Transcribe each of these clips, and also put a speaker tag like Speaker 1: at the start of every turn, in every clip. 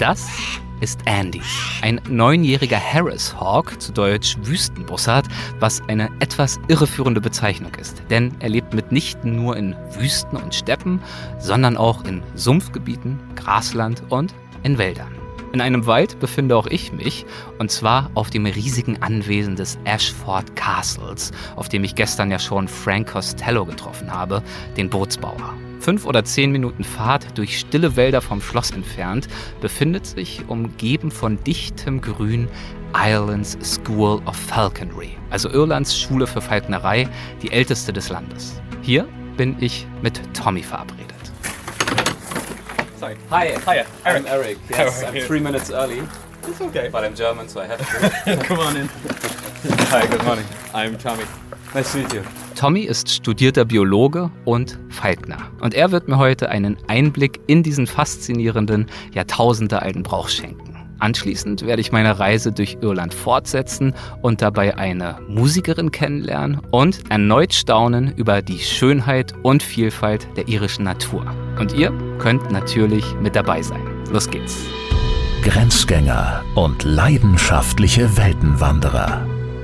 Speaker 1: Das ist Andy, ein neunjähriger Harris Hawk, zu Deutsch Wüstenbussard, was eine etwas irreführende Bezeichnung ist. Denn er lebt mitnichten nur in Wüsten und Steppen, sondern auch in Sumpfgebieten, Grasland und in Wäldern. In einem Wald befinde auch ich mich, und zwar auf dem riesigen Anwesen des Ashford Castles, auf dem ich gestern ja schon Frank Costello getroffen habe, den Bootsbauer. Fünf oder zehn Minuten Fahrt durch stille Wälder vom Schloss entfernt befindet sich, umgeben von dichtem Grün, Ireland's School of Falconry, also Irlands Schule für Falknerei, die älteste des Landes. Hier bin ich mit Tommy verabredet.
Speaker 2: Sorry.
Speaker 1: Hi,
Speaker 2: Hiya,
Speaker 1: I'm Eric. Yes, I'm three minutes early,
Speaker 2: It's okay.
Speaker 1: but I'm German, so I have to.
Speaker 2: Come on in. Hi, good morning. I'm Tommy. Nice to meet you.
Speaker 1: Tommy ist studierter Biologe und Falkner. Und er wird mir heute einen Einblick in diesen faszinierenden, jahrtausendealten Brauch schenken. Anschließend werde ich meine Reise durch Irland fortsetzen und dabei eine Musikerin kennenlernen und erneut staunen über die Schönheit und Vielfalt der irischen Natur. Und ihr könnt natürlich mit dabei sein. Los geht's.
Speaker 3: Grenzgänger und leidenschaftliche Weltenwanderer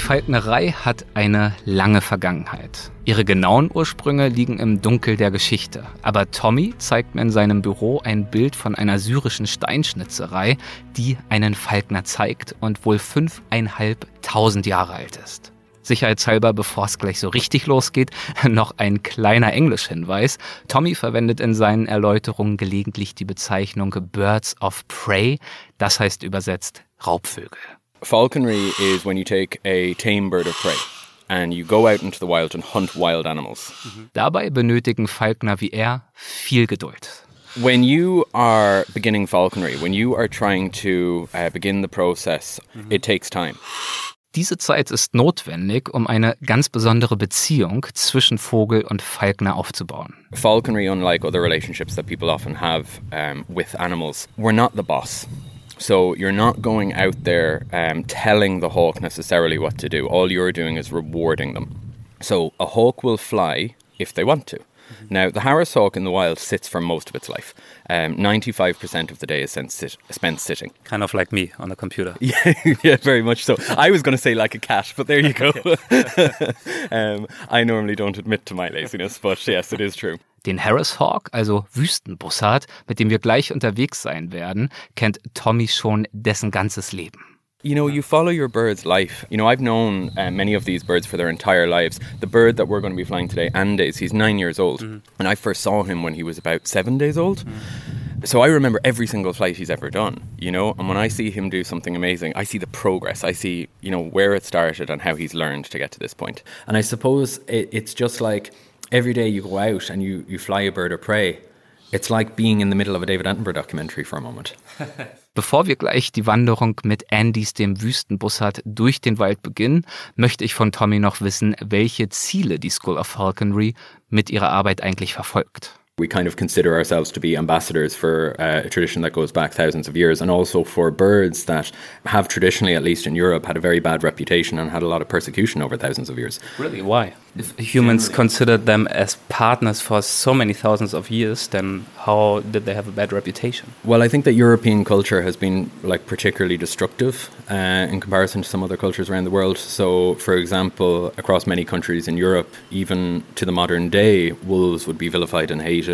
Speaker 1: Die Falknerei hat eine lange Vergangenheit. Ihre genauen Ursprünge liegen im Dunkel der Geschichte. Aber Tommy zeigt mir in seinem Büro ein Bild von einer syrischen Steinschnitzerei, die einen Falkner zeigt und wohl fünfeinhalbtausend Jahre alt ist. Sicherheitshalber, bevor es gleich so richtig losgeht, noch ein kleiner Englischhinweis. Tommy verwendet in seinen Erläuterungen gelegentlich die Bezeichnung Birds of Prey, das heißt übersetzt Raubvögel.
Speaker 2: Falconry is when you take a tame bird of prey and you go out into the wild and hunt wild animals.
Speaker 1: Dabei benötigen Falkner wie er viel Geduld.
Speaker 2: When you are beginning falconry, when you are trying to uh, begin the process, it takes time.
Speaker 1: Diese Zeit ist notwendig, um eine ganz besondere Beziehung zwischen Vogel und Falkner aufzubauen.
Speaker 2: Falconry, unlike other relationships that people often have um, with animals, we're not the boss. So you're not going out there um, telling the hawk necessarily what to do. All you're doing is rewarding them. So a hawk will fly if they want to. Now, the Harris hawk in the wild sits for most of its life. Um, 95% of the day is spent, sit- spent sitting.
Speaker 1: Kind of like me on the computer.
Speaker 2: Yeah, yeah, very much so. I was going to say like a cat, but there you go. um, I normally don't admit to my laziness, but yes, it is true.
Speaker 1: Den Harris Hawk, also Wüstenbussard, mit dem wir gleich unterwegs sein werden, kennt Tommy schon dessen ganzes Leben.
Speaker 2: You know, you follow your bird's life. You know, I've known uh, many of these birds for their entire lives. The bird that we're going to be flying today, Andes, he's nine years old. And I first saw him when he was about seven days old. So I remember every single flight he's ever done, you know? And when I see him do something amazing, I see the progress. I see, you know, where it started and how he's learned to get to this point. And I suppose it, it's just like every day you go out and you, you fly a bird of prey. It's like being in the middle of a David Attenborough documentary for a moment.
Speaker 1: Bevor wir gleich die Wanderung mit Andys, dem Wüstenbussard, durch den Wald beginnen, möchte ich von Tommy noch wissen, welche Ziele die School of Falconry mit ihrer Arbeit eigentlich verfolgt.
Speaker 2: We kind of consider ourselves to be ambassadors for uh, a tradition that goes back thousands of years and also for birds that have traditionally, at least in Europe, had a very bad reputation and had a lot of persecution over thousands of years.
Speaker 1: Really? Why? If humans considered them as partners for so many thousands of years, then how did they have a bad reputation?
Speaker 2: Well, I think that European culture has been like particularly destructive uh, in comparison to some other cultures around the world. So, for example, across many countries in Europe, even to the modern day, wolves would be vilified and hated.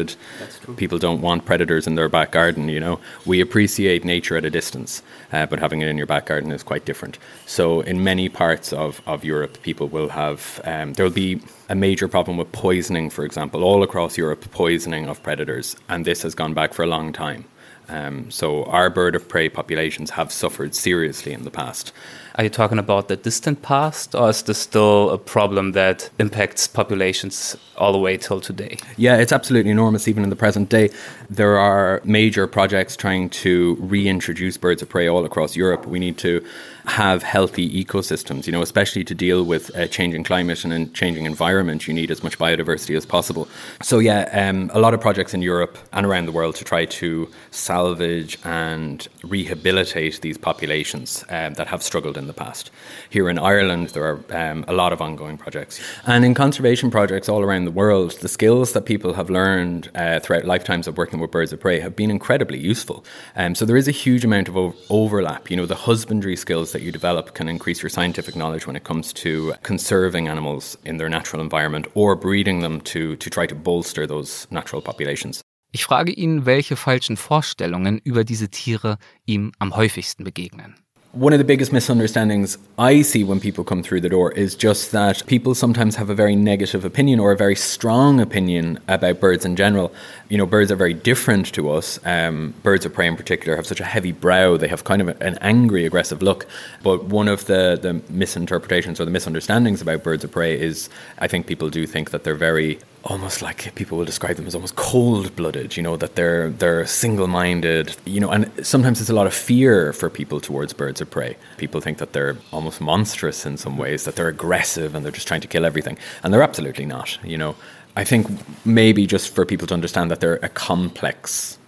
Speaker 2: People don't want predators in their back garden. You know, we appreciate nature at a distance, uh, but having it in your back garden is quite different. So, in many parts of, of Europe, people will have um, there will be a major problem with poisoning, for example, all across Europe, poisoning of predators, and this has gone back for a long time. Um, so our bird of prey populations have suffered seriously in the past.
Speaker 1: Are you talking about the distant past, or is this still a problem that impacts populations all the way till today?
Speaker 2: Yeah, it's absolutely enormous even in the present day. There are major projects trying to reintroduce birds of prey all across Europe. We need to have healthy ecosystems, you know, especially to deal with a changing climate and a changing environment, you need as much biodiversity as possible. So, yeah, um, a lot of projects in Europe and around the world to try to salvage and rehabilitate these populations um, that have struggled in the past. Here in Ireland, there are um, a lot of ongoing projects. And in conservation projects all around the world, the skills that people have learned uh, throughout lifetimes of working with birds of prey have been incredibly useful. Um, so, there is a huge amount of overlap. You know, the husbandry skills that you develop can increase your scientific knowledge when it comes to conserving animals in their natural environment or breeding them to, to try to bolster those natural populations.
Speaker 1: Ich frage ihn, welche falschen Vorstellungen über diese Tiere ihm am häufigsten begegnen.
Speaker 2: One of the biggest misunderstandings I see when people come through the door is just that people sometimes have a very negative opinion or a very strong opinion about birds in general. You know, birds are very different to us. Um, birds of prey, in particular, have such a heavy brow. They have kind of an angry, aggressive look. But one of the, the misinterpretations or the misunderstandings about birds of prey is I think people do think that they're very almost like people will describe them as almost cold-blooded you know that they're they're single-minded you know and sometimes there's a lot of fear for people towards birds of prey. People think that they're almost monstrous in some ways that they're aggressive and they're just trying to kill everything and they're absolutely not you know. I think maybe just for people to understand that they're a complex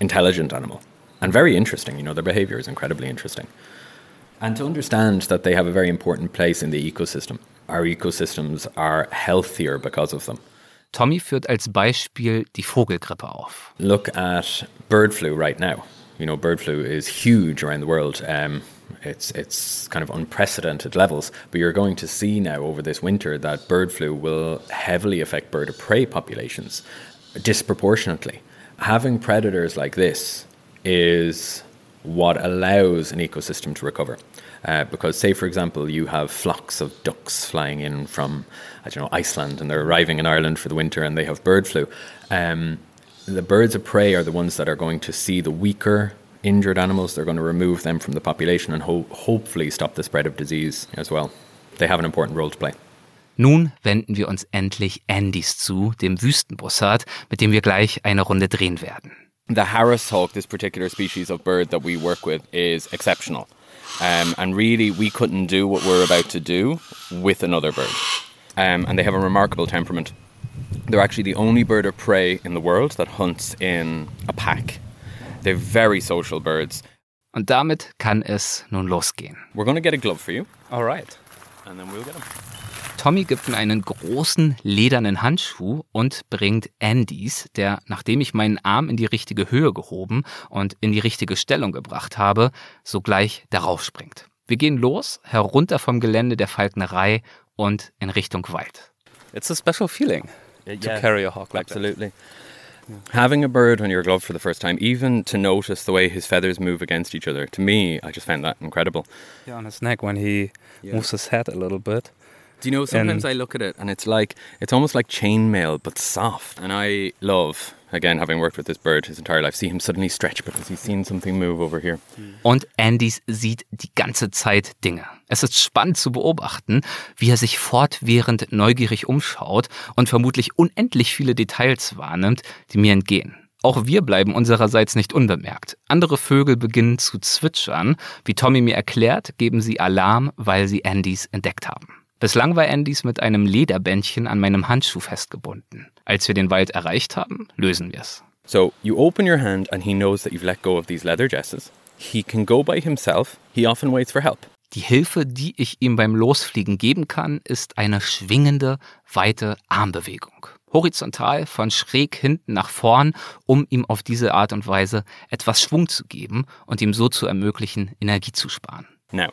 Speaker 2: intelligent animal and very interesting you know their behavior is incredibly interesting. And to understand that they have a very important place in the ecosystem our ecosystems are healthier because of them
Speaker 1: Tommy führt als Beispiel die Vogelgrippe auf.
Speaker 2: Look at bird flu right now. You know, bird flu is huge around the world. Um, it's it's kind of unprecedented levels. But you're going to see now over this winter that bird flu will heavily affect bird of prey populations disproportionately. Having predators like this is what allows an ecosystem to recover. Uh, because, say, for example, you have flocks of ducks flying in from, I don't know, Iceland, and they're arriving in Ireland for the winter, and they have bird flu. Um, the birds of prey are the ones that are going to see the weaker, injured animals. They're going to remove them from the population and ho hopefully stop the spread of disease as well. They have an important role to play.
Speaker 1: Nun wenden wir uns endlich Andys zu, dem Wüstenbussard, mit dem wir gleich eine Runde drehen werden.
Speaker 2: The Harris hawk, this particular species of bird that we work with, is exceptional. Um, and really, we couldn't do what we're about to do with another bird. Um, and they have a remarkable temperament. They're actually the only bird of prey in the world that hunts in a pack. They're very social birds.
Speaker 1: Und damit kann es nun losgehen.
Speaker 2: We're going to get a glove for you.
Speaker 1: All right.
Speaker 2: And then we'll get them.
Speaker 1: Tommy gibt mir einen großen ledernen Handschuh und bringt Andys, der, nachdem ich meinen Arm in die richtige Höhe gehoben und in die richtige Stellung gebracht habe, sogleich darauf springt. Wir gehen los, herunter vom Gelände der Falknerei und in Richtung Wald. It's a special feeling to carry a hawk like
Speaker 2: Absolutely. Having a bird on your glove for the first time, even to notice the way his feathers move against each other, to me, I just found that incredible.
Speaker 1: Yeah, on his neck when he
Speaker 2: Yeah.
Speaker 1: moves his head a little bit.
Speaker 2: Do you know, sometimes I look at it and it's like, it's almost like chainmail, but soft. And I love, again, having worked with this bird his entire life, see him suddenly stretch because he's seen something move over here.
Speaker 1: Und Andys sieht die ganze Zeit Dinge. Es ist spannend zu beobachten, wie er sich fortwährend neugierig umschaut und vermutlich unendlich viele Details wahrnimmt, die mir entgehen. Auch wir bleiben unsererseits nicht unbemerkt. Andere Vögel beginnen zu zwitschern. Wie Tommy mir erklärt, geben sie Alarm, weil sie Andys entdeckt haben. Bislang war Andys mit einem Lederbändchen an meinem Handschuh festgebunden. Als wir den Wald erreicht haben, lösen wir es.
Speaker 2: So you open your hand and he knows that you've let go of these leather jesses. He can go by himself. He often waits for help.
Speaker 1: Die Hilfe, die ich ihm beim Losfliegen geben kann, ist eine schwingende, weite Armbewegung. Horizontal von schräg hinten nach vorn, um ihm auf diese Art und Weise etwas Schwung zu geben und ihm so zu ermöglichen, Energie zu sparen.
Speaker 2: Now,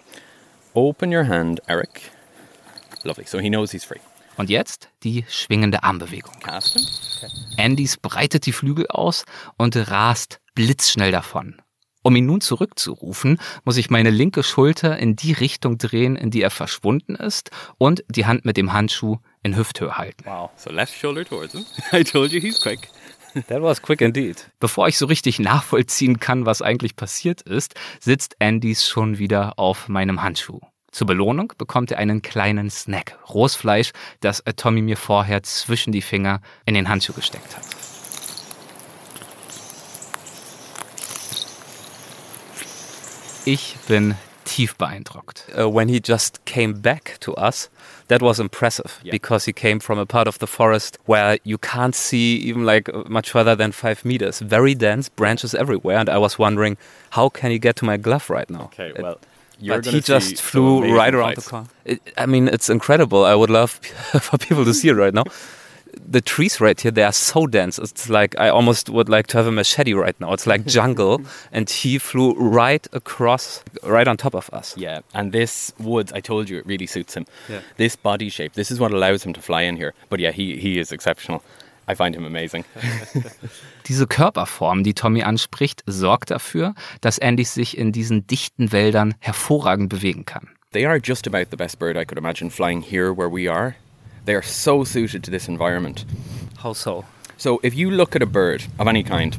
Speaker 2: open your hand, Eric. Lovely. So he knows he's free.
Speaker 1: Und jetzt die schwingende Armbewegung.
Speaker 2: Cast him.
Speaker 1: Andys breitet die Flügel aus und rast blitzschnell davon. Um ihn nun zurückzurufen, muss ich meine linke Schulter in die Richtung drehen, in die er verschwunden ist und die Hand mit dem Handschuh in Hüfthöhe halten.
Speaker 2: Wow. So left shoulder towards him. I told you he's quick.
Speaker 1: That was quick indeed. Bevor ich so richtig nachvollziehen kann, was eigentlich passiert ist, sitzt Andys schon wieder auf meinem Handschuh. Zur Belohnung bekommt er einen kleinen Snack, rohes Fleisch, das Tommy mir vorher zwischen die Finger in den Handschuh gesteckt hat. Ich bin tief beeindruckt. Uh, when he just came back to us, that was impressive yeah. because he came from a part of the forest where you can't see even like much further than five meters. Very dense, branches everywhere, and I was wondering how can he get to my glove right now?
Speaker 2: Okay, well.
Speaker 1: But he just flew right around the corner. I mean, it's incredible. I would love for people to see it right now. The trees right here they are so dense. It's like i almost would like to have a machete right now. It's like jungle. And he flew right across right on top of us.
Speaker 2: Yeah and this woods i told you it really suits him. Yeah. this body shape this is what allows him to fly in here. But yeah he, he is exceptional I find him amazing.
Speaker 1: Diese Körperform, die Tommy anspricht, sorgt dafür, dass Andy sich in diesen dichten Wäldern hervorragend bewegen kann.
Speaker 2: They are just about the best bird I could imagine flying here where we are. They are so suited to this environment.
Speaker 1: How so?
Speaker 2: So if you look at a bird of any kind,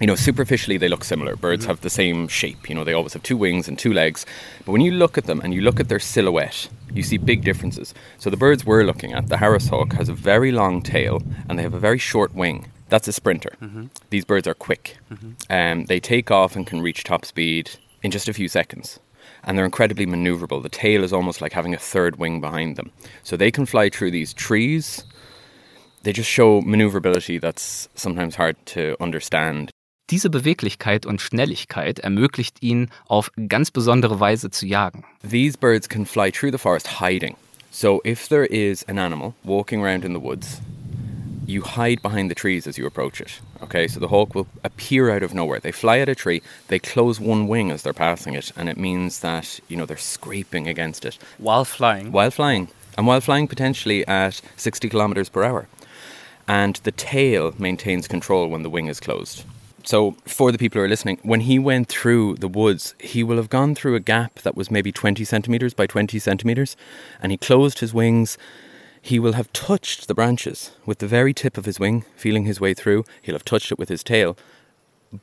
Speaker 2: you know, superficially they look similar. Birds mm-hmm. have the same shape, you know, they always have two wings and two legs. But when you look at them and you look at their silhouette, you see big differences. So the birds we're looking at, the Harris hawk, has a very long tail and they have a very short wing. That's a sprinter. Mm-hmm. These birds are quick. Mm-hmm. Um, they take off and can reach top speed in just a few seconds and they're incredibly maneuverable. The tail is almost like having a third wing behind them. So they can fly through these trees. They just show maneuverability that's sometimes hard to understand.
Speaker 1: Diese Beweglichkeit und Schnelligkeit ermöglicht ihnen, auf ganz besondere Weise zu jagen.
Speaker 2: These birds can fly through the forest hiding. So if there is an animal walking around in the woods you hide behind the trees as you approach it. Okay, so the hawk will appear out of nowhere. They fly at a tree, they close one wing as they're passing it, and it means that, you know, they're scraping against it.
Speaker 1: While flying?
Speaker 2: While flying. And while flying potentially at 60 kilometers per hour. And the tail maintains control when the wing is closed. So, for the people who are listening, when he went through the woods, he will have gone through a gap that was maybe 20 centimeters by 20 centimeters, and he closed his wings he will have touched the branches with the very tip of his wing, feeling his way through. He'll have touched it with his tail.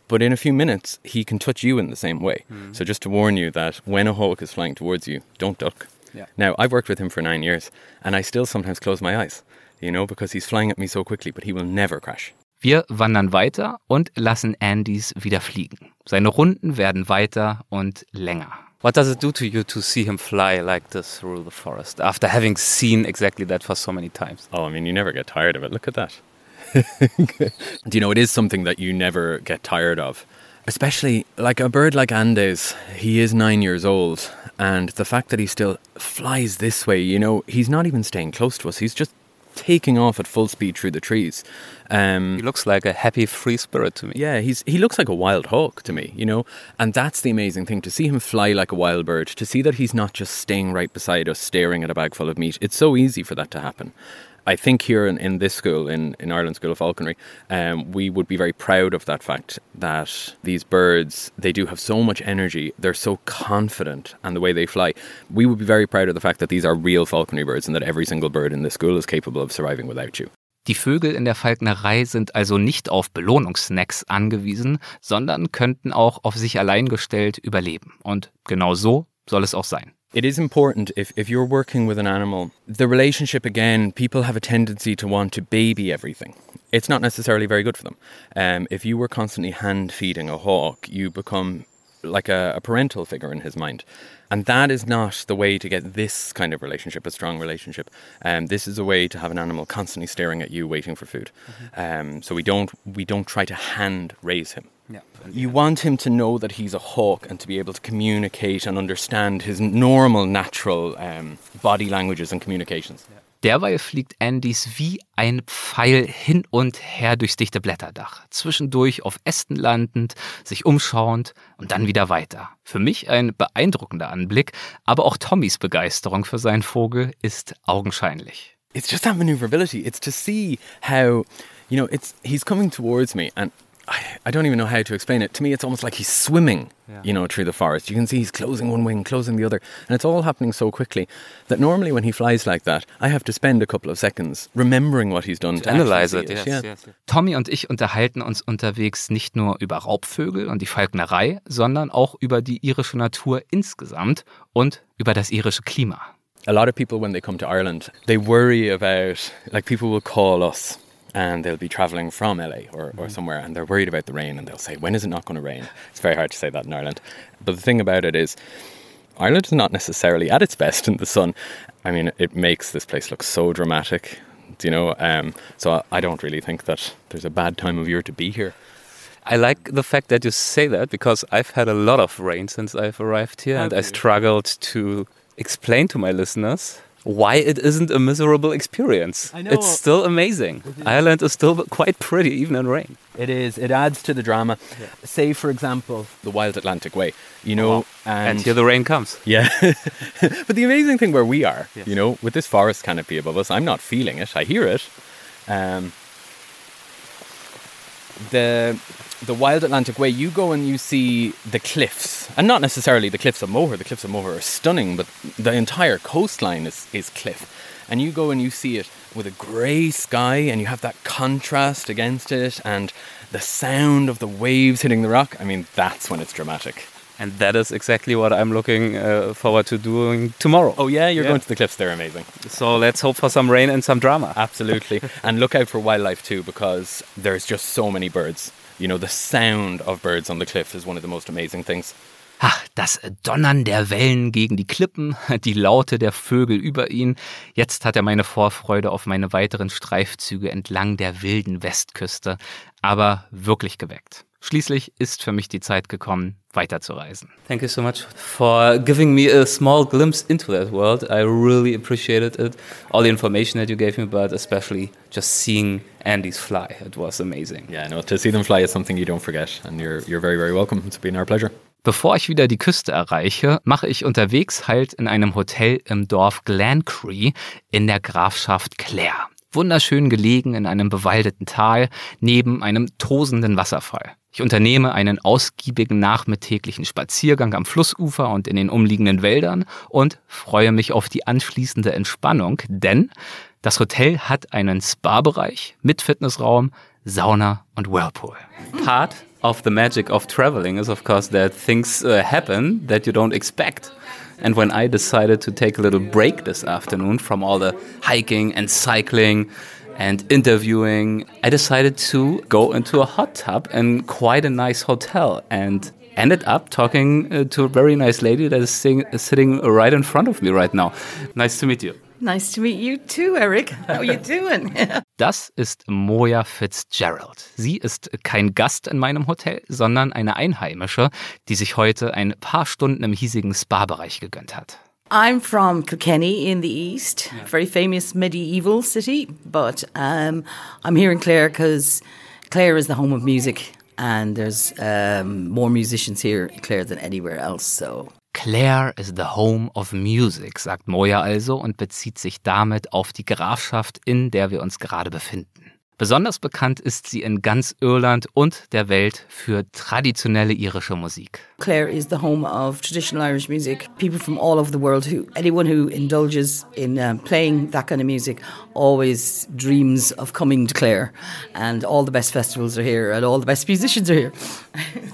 Speaker 2: But in a few minutes, he can touch you in the same way. Mm. So, just to warn you that when a hawk is flying towards you, don't duck. Yeah. Now, I've worked with him for nine years, and I still sometimes close my eyes, you know, because he's flying at me so quickly, but he will never crash.
Speaker 1: Wir wandern weiter und lassen Andys wieder fliegen. Seine Runden werden weiter und länger. What does it do to you to see him fly like this through the forest after having seen exactly that for so many times?
Speaker 2: Oh, I mean, you never get tired of it. Look at that. Do you know, it is something that you never get tired of. Especially like a bird like Andes, he is nine years old. And the fact that he still flies this way, you know, he's not even staying close to us. He's just taking off at full speed through the trees.
Speaker 1: Um, he looks like a happy, free spirit to me.
Speaker 2: Yeah, he's he looks like a wild hawk to me, you know, and that's the amazing thing to see him fly like a wild bird. To see that he's not just staying right beside us, staring at a bag full of meat. It's so easy for that to happen. I think here in, in this school, in, in Ireland School of Falconry, um, we would be very proud of that fact that these birds, they do have so much energy, they're so confident, and the way they fly. We would be very proud of the fact that these are real falconry birds and that every single bird in this school is capable of surviving without you.
Speaker 1: Die Vögel in der Falknerei sind also nicht auf Belohnungssnacks angewiesen, sondern könnten auch auf sich allein gestellt überleben. Und genau so soll es auch sein.
Speaker 2: It is important if, if you're working with an animal, the relationship again, people have a tendency to want to baby everything. It's not necessarily very good for them. Um, if you were constantly hand feeding a hawk, you become like a, a, parental figure in his mind. And that is not the way to get this kind of relationship, a strong relationship. Um, this is a way to have an animal constantly staring at you, waiting for food. Mm-hmm. Um, so we don't we don't try to hand raise him. Yeah. You want him to know that he's a hawk and to be able to communicate and understand his normal, natural um, body languages and communications. Yeah.
Speaker 1: Derweil fliegt Andys wie ein Pfeil hin und her durchs dichte Blätterdach, zwischendurch auf Ästen landend, sich umschauend und dann wieder weiter. Für mich ein beeindruckender Anblick, aber auch Tommys Begeisterung für seinen Vogel ist augenscheinlich.
Speaker 2: It's just that maneuverability. It's to see how, you know, it's he's coming towards me and I, I don't even know how to explain it. To me, it's almost like he's swimming,
Speaker 1: Yeah.
Speaker 2: you know, through the forest. You can see he's closing one wing, closing the other, and it's all happening so quickly that normally when he flies like that, I have to spend a couple of seconds remembering what he's done to,
Speaker 1: Analyze
Speaker 2: actually
Speaker 1: it,
Speaker 2: see
Speaker 1: yes,
Speaker 2: yeah.
Speaker 1: yes, yes. Tommy und ich unterhalten uns unterwegs nicht nur über Raubvögel und die Falknerei, sondern auch über die irische Natur insgesamt und über das irische Klima.
Speaker 2: a lot of people when they come to Ireland, they worry about like people will call us and they'll be traveling from LA or, or somewhere and they're worried about the rain and they'll say, When is it not going to rain? It's very hard to say that in Ireland. But the thing about it is Ireland is not necessarily at its best in the sun. I mean, it makes this place look so dramatic, you know. Um, so I don't really think that there's a bad time of year to be here.
Speaker 1: I like the fact that you say that because I've had a lot of rain since I've arrived here and I struggled to explain to my listeners why it isn't a miserable experience.
Speaker 2: I know.
Speaker 1: It's still amazing. Ireland is still quite pretty even in rain.
Speaker 2: It is. It adds to the drama. Say, for example, the Wild Atlantic Way. You know,
Speaker 1: And, here the rain comes.
Speaker 2: Yeah. but the amazing thing where we are,
Speaker 1: Yes.
Speaker 2: you know, with this forest canopy above us, I'm not feeling it. I hear it. Um, the the Wild Atlantic Way, you go and you see the cliffs, and not necessarily the cliffs of Moher. The cliffs of Moher are stunning, but the entire coastline is, is cliff. And you go and you see it with a grey sky, and you have that contrast against it, and the sound of the waves hitting the rock. I mean, that's when it's dramatic.
Speaker 1: And that is exactly what I'm looking uh, forward to doing tomorrow.
Speaker 2: Oh yeah, you're
Speaker 1: Yeah.
Speaker 2: going to the cliffs. They're amazing.
Speaker 1: So let's hope for some rain and some drama.
Speaker 2: Absolutely. and look out for wildlife too because there's just so many birds. You know, the sound of birds on the cliff is one of the most amazing things.
Speaker 1: Ach, das Donnern der Wellen gegen die Klippen, die Laute der Vögel über ihn. Jetzt hat er meine Vorfreude auf meine weiteren Streifzüge entlang der wilden Westküste aber wirklich geweckt. Schließlich ist für mich die Zeit gekommen, weiterzureisen. Thank you so much for giving me a small glimpse into that world. I really appreciated it. All the information that you gave me, but especially just seeing Andy's fly. It was amazing.
Speaker 2: Yeah, no, to see them fly is something you don't forget, and you're you're very very welcome. It's been our pleasure.
Speaker 1: Bevor ich wieder die Küste erreiche, mache ich unterwegs halt in einem Hotel im Dorf Glencree in der Grafschaft Clare. Wunderschön gelegen in einem bewaldeten Tal neben einem tosenden Wasserfall. Ich unternehme einen ausgiebigen nachmittäglichen Spaziergang am Flussufer und in den umliegenden Wäldern und freue mich auf die anschließende Entspannung, denn das Hotel hat einen Spa-Bereich mit Fitnessraum, Sauna und Whirlpool. Part of the magic of traveling is, of course, that things uh, happen that you don't expect. And when I decided to take a little break this afternoon from all the hiking and cycling and interviewing, I decided to go into a hot tub in quite a nice hotel and ended up talking uh, to a very nice lady that is sing- sitting right in front of me right now. Nice to meet you.
Speaker 4: Nice to meet you too, Eric. How are you doing?
Speaker 1: Das ist Moya Fitzgerald. Sie ist kein Gast in meinem Hotel, sondern eine Einheimische, die sich heute ein paar Stunden im hiesigen Spa-Bereich gegönnt hat.
Speaker 4: I'm from Kilkenny in the east, a very famous medieval city, but um, I'm here in Clare because Clare is the home of music, and there's um, more musicians here in Clare than anywhere else. So
Speaker 1: Clare is the home of music, sagt Moya also und bezieht sich damit auf die Grafschaft, in der wir uns gerade befinden. Besonders bekannt ist sie in ganz Irland und der Welt für traditionelle irische Musik.
Speaker 4: Clare is the home of traditional Irish music. People from all over the world, who anyone who indulges in um, playing that kind of music, always dreams of coming to Clare. And all the best festivals are here, and all the best musicians are here.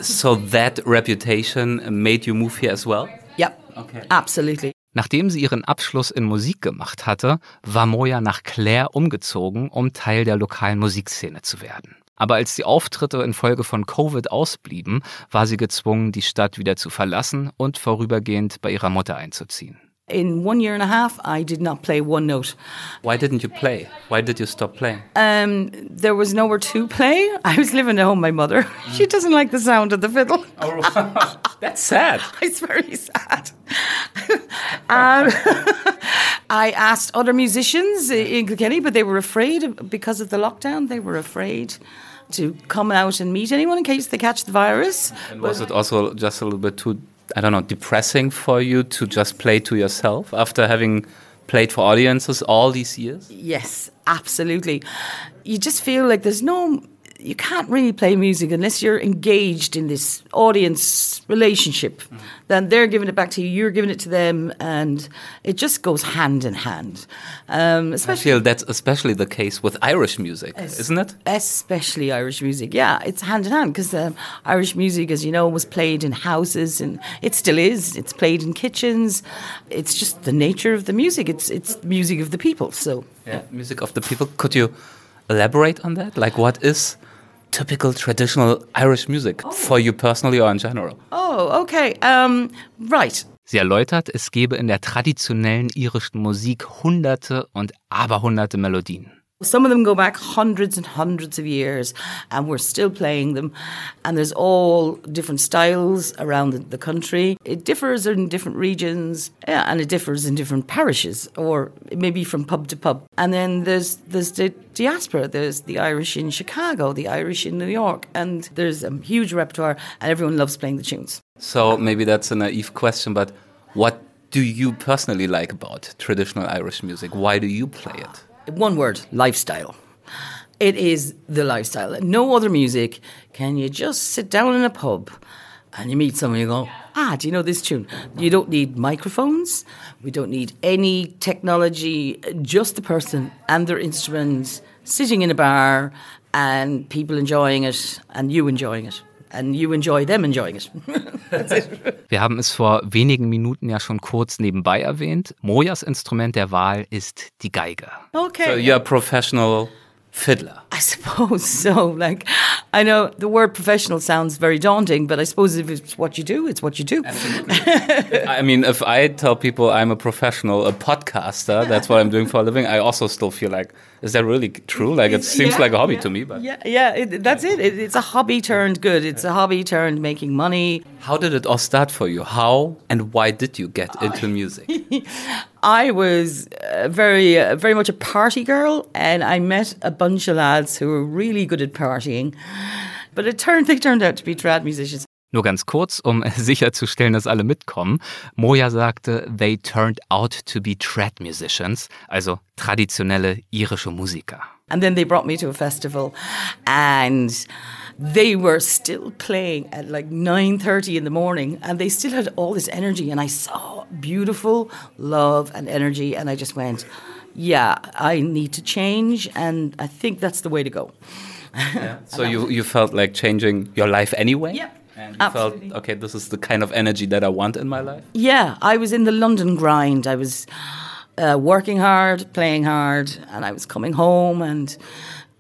Speaker 1: So that reputation made you move here as well?
Speaker 4: Yep,
Speaker 1: Okay.
Speaker 4: absolutely.
Speaker 1: Nachdem sie ihren Abschluss in Musik gemacht hatte, war Moya nach Clare umgezogen, um Teil der lokalen Musikszene zu werden. Aber als die Auftritte infolge von Covid ausblieben, war sie gezwungen, die Stadt wieder zu verlassen und vorübergehend bei ihrer Mutter einzuziehen.
Speaker 4: In one year and a half, I did not play one note.
Speaker 1: Why didn't you play? Why did you stop playing?
Speaker 4: Um, there was nowhere to play. I was living at home my mother. She doesn't like the sound of the fiddle.
Speaker 1: That's sad.
Speaker 4: It's very sad. um, I asked other musicians in Kilkenny, but they were afraid because of the lockdown. They were afraid to come out and meet anyone in case they catch the virus.
Speaker 1: And was it also just a little bit too, I don't know, depressing for you to just play to yourself after having played for audiences all these years?
Speaker 4: Yes, absolutely. You just feel like there's no you can't really play music unless you're engaged in this audience relationship. Mm. Then they're giving it back to you, you're giving it to them, and it just goes hand in hand.
Speaker 1: Um, especially, I feel that's especially the case with Irish music, isn't it?
Speaker 4: Especially Irish music, yeah, it's hand in hand because um, Irish music, as you know, was played in houses, and it still is. It's played in kitchens. It's just the nature of the music. It's it's music of the people. So
Speaker 1: yeah, music of the people. Could you elaborate on that? Like, what is typical traditional Irish music oh. for you personally or in general?
Speaker 4: Oh, okay. Um, right.
Speaker 1: Sie erläutert, es gebe in der traditionellen irischen Musik hunderte und aberhunderte Melodien.
Speaker 4: Some of them go back hundreds and hundreds of years, and we're still playing them. And there's all different styles around the, the country. It differs in different regions, yeah, and it differs in different parishes, or maybe from pub to pub. And then there's there's the diaspora. There's the Irish in Chicago, the Irish in New York, and there's a huge repertoire, and everyone loves playing the tunes.
Speaker 1: So maybe that's a naive question, but what do you personally like about traditional Irish music? Why do you play it?
Speaker 4: One word lifestyle. It is the lifestyle. No other music can you just sit down in a pub and you meet someone and you go, ah, do you know this tune? You don't need microphones. We don't need any technology. Just the person and their instruments sitting in a bar and people enjoying it and you enjoying it. And you enjoy them enjoying it.
Speaker 1: Wir haben es vor wenigen Minuten ja schon kurz nebenbei erwähnt. Mojas Instrument der Wahl ist die Geige.
Speaker 4: Okay.
Speaker 1: So you're a professional fiddler.
Speaker 4: I suppose so. Like, I know the word professional sounds very daunting, but I suppose if it's what you do, it's what you do.
Speaker 1: I mean, if I tell people I'm a professional, a podcaster, that's what I'm doing for a living, I also still feel like, is that really true? Like, it seems yeah, like a hobby
Speaker 4: yeah,
Speaker 1: to me. But
Speaker 4: yeah, yeah, it, that's it. it. It's a hobby turned good. It's a hobby turned making money.
Speaker 1: How did it all start for you? How and why did you get oh, into music?
Speaker 4: I was uh, very, uh, very much a party girl, and I met a bunch of lads who were really good at partying. But it turned, they turned out to be trad musicians.
Speaker 1: Nur ganz kurz, um sicherzustellen, dass alle mitkommen. Moja sagte, they turned out to be trad musicians, also traditionelle irische Musiker.
Speaker 4: And then they brought me to a festival and they were still playing at like 9:30 in the morning and they still had all this energy and I saw beautiful love and energy and I just went yeah I need to change and I think that's the way to go
Speaker 1: yeah. so you you felt like changing your life anyway
Speaker 4: yeah
Speaker 1: and you Absolutely. felt okay this is the kind of energy that I want in my life
Speaker 4: yeah I was in the London grind I was uh, working hard playing hard and I was coming home and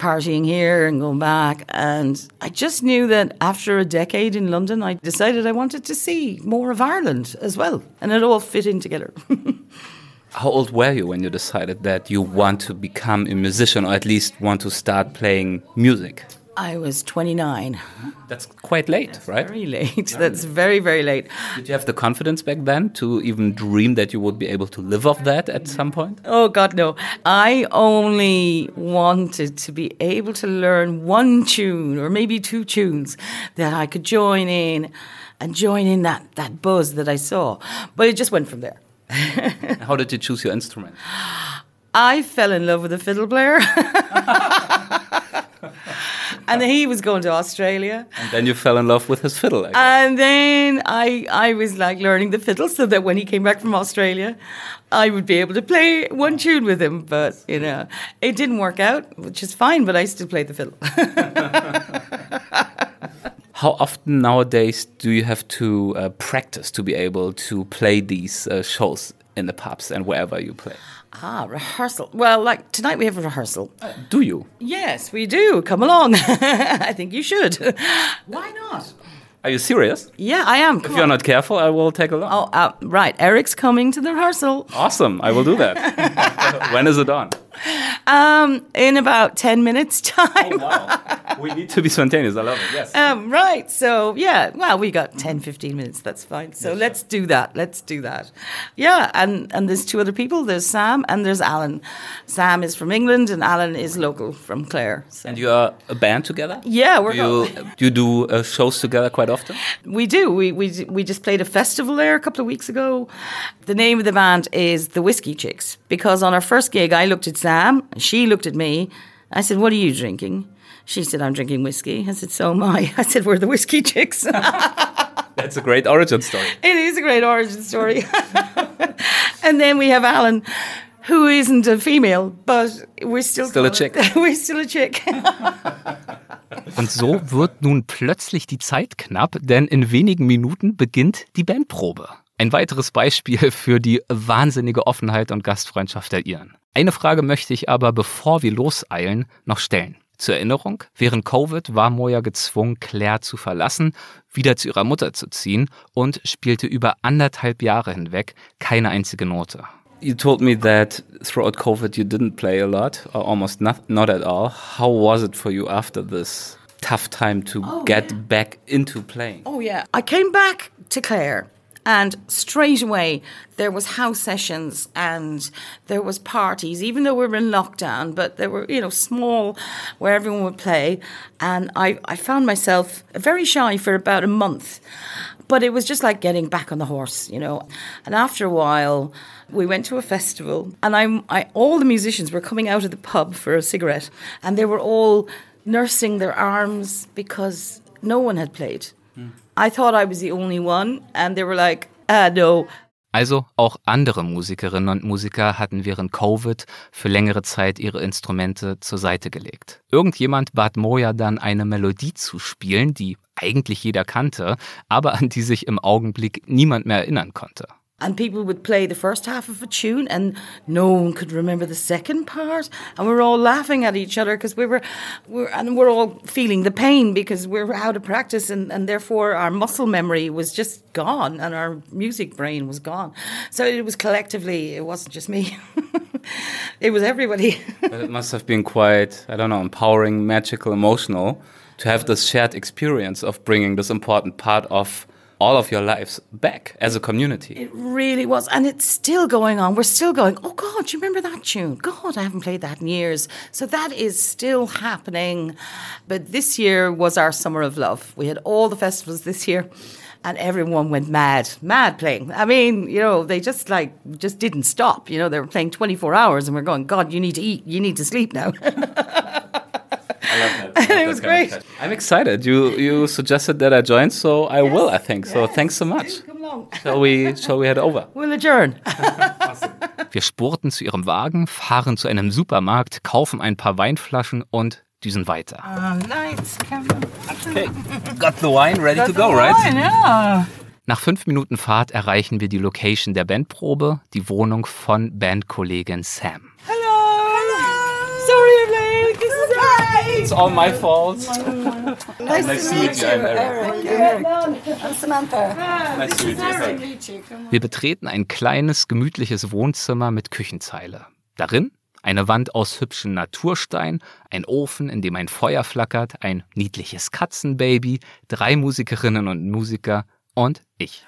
Speaker 4: partying here and going back. And I just knew that after a decade in London, I decided I wanted to see more of Ireland as well. And it all fit in together.
Speaker 1: How old were you when you decided that you want to become a musician or at least want to start playing music?
Speaker 4: I was 29.
Speaker 1: That's quite late,
Speaker 4: That's
Speaker 1: right?
Speaker 4: Very late. That's very, very late.
Speaker 1: Did you have the confidence back then to even dream that you would be able to live off that at some point?
Speaker 4: Oh, God, no. I only wanted to be able to learn one tune or maybe two tunes that I could join in and join in that, that buzz that I saw. But it just went from there.
Speaker 1: How did you choose your instrument?
Speaker 4: I fell in love with a fiddle player. and then he was going to Australia.
Speaker 1: And then you fell in love with his fiddle.
Speaker 4: And then I, I was like learning the fiddle so that when he came back from Australia, I would be able to play one tune with him. But, you know, it didn't work out, which is fine, but I still play the fiddle.
Speaker 1: How often nowadays do you have to uh, practice to be able to play these uh, shows in the pubs and wherever you play?
Speaker 4: Ah, rehearsal. Well, like tonight we have a rehearsal.
Speaker 1: Uh, do you?
Speaker 4: Yes, we do. Come along. I think you should. Why not?
Speaker 1: Are you serious?
Speaker 4: Yeah, I am.
Speaker 1: Come if you're on. not careful, I will take a look.
Speaker 4: Oh, uh, right. Eric's coming to the rehearsal.
Speaker 1: Awesome. I will do that. when is it on?
Speaker 4: Um, in about 10 minutes' time.
Speaker 1: Oh, wow. we need to be spontaneous. I love it. Yes.
Speaker 4: Um, right. So, yeah, well, we got 10, 15 minutes. That's fine. So yes, let's sure. do that. Let's do that. Yeah. And, and there's two other people there's Sam and there's Alan. Sam is from England and Alan is local from Clare.
Speaker 1: So. And you are a band together?
Speaker 4: Yeah. We're
Speaker 1: do you, do, you do uh, shows together quite often?
Speaker 4: We do. We, we, we just played a festival there a couple of weeks ago. The name of the band is The Whiskey Chicks because on our first gig, I looked at Sam, she looked at me. I said, What are you drinking? She said, I'm drinking whiskey. I said, so am I. I said, we're the whiskey chicks.
Speaker 1: That's a great origin story.
Speaker 4: It is a great origin story. and then we have Alan, who isn't a female, but we're still
Speaker 1: Still a chick.
Speaker 4: We're still a chick.
Speaker 1: Und so wird nun plötzlich die Zeit knapp, denn in wenigen Minuten beginnt die Bandprobe. Ein weiteres Beispiel für die wahnsinnige Offenheit und Gastfreundschaft der Iren. Eine Frage möchte ich aber, bevor wir loseilen, noch stellen. Zur Erinnerung, während Covid war Moja gezwungen, Claire zu verlassen, wieder zu ihrer Mutter zu ziehen und spielte über anderthalb Jahre hinweg keine einzige Note. You told me that throughout COVID you didn't play a lot, or almost not, not at all. How was it for you after this tough time to get back into playing?
Speaker 4: Oh yeah. I came back to Clare and straight away there was house sessions and there was parties even though we were in lockdown but there were you know small where everyone would play. And I, I found myself very shy for about a month but it was just like getting back on the horse you know. And after a while we went to a festival and I'm, I, all the musicians were coming out of the pub for a cigarette and they were all nursing their arms because no one had played I thought I was the only one, and they were like, ah, no.
Speaker 1: Also auch andere Musikerinnen und Musiker hatten während Covid für längere Zeit ihre Instrumente zur Seite gelegt. Irgendjemand bat Moja dann eine Melodie zu spielen, die eigentlich jeder kannte, aber an die sich im Augenblick niemand mehr erinnern konnte.
Speaker 4: And people would play the first half of a tune, and no one could remember the second part. And we're all laughing at each other because we were, we were, and we're all feeling the pain because we're out of practice, and, and therefore our muscle memory was just gone, and our music brain was gone. So it was collectively, it wasn't just me. it was everybody.
Speaker 1: It must have been quite, I don't know, empowering, magical, emotional to have this shared experience of bringing this important part of all of your lives back as a community.
Speaker 4: It really was. And it's still going on. We're still going, oh God, you remember that tune? God, I haven't played that in years. So that is still happening. But this year was our summer of love. We had all the festivals this year. And everyone went mad, mad playing. I mean, you know, they just like, just didn't stop. You know, they were playing 24 hours and we're going, God, you need to eat, you need to sleep now.
Speaker 1: Love that.
Speaker 4: it was great.
Speaker 1: I'm excited. You you suggested that I join, so I will. I think so. Thanks so much.
Speaker 4: Come along.
Speaker 1: Shall we shall we head over?
Speaker 4: We'll adjourn.
Speaker 1: Wir spurten zu ihrem Wagen, fahren zu einem Supermarkt, kaufen ein paar Weinflaschen und düsen weiter.
Speaker 4: Lights, camera.
Speaker 1: Okay, got the wine ready to go, right?
Speaker 4: yeah.
Speaker 1: Nach fünf Minuten Fahrt erreichen wir die Location der Bandprobe, die Wohnung von Bandkollegin Sam.
Speaker 4: Sorry I'm late. This is right.
Speaker 1: It's all my fault.
Speaker 4: Nice,
Speaker 1: Nice to meet you. I'm Eric.
Speaker 4: I'm Samantha.
Speaker 1: Nice to meet you. Wir betreten ein kleines, gemütliches Wohnzimmer mit Küchenzeile. Darin eine Wand aus hübschen Naturstein, ein Ofen, in dem ein Feuer flackert, ein niedliches Katzenbaby, drei Musikerinnen und Musiker und ich.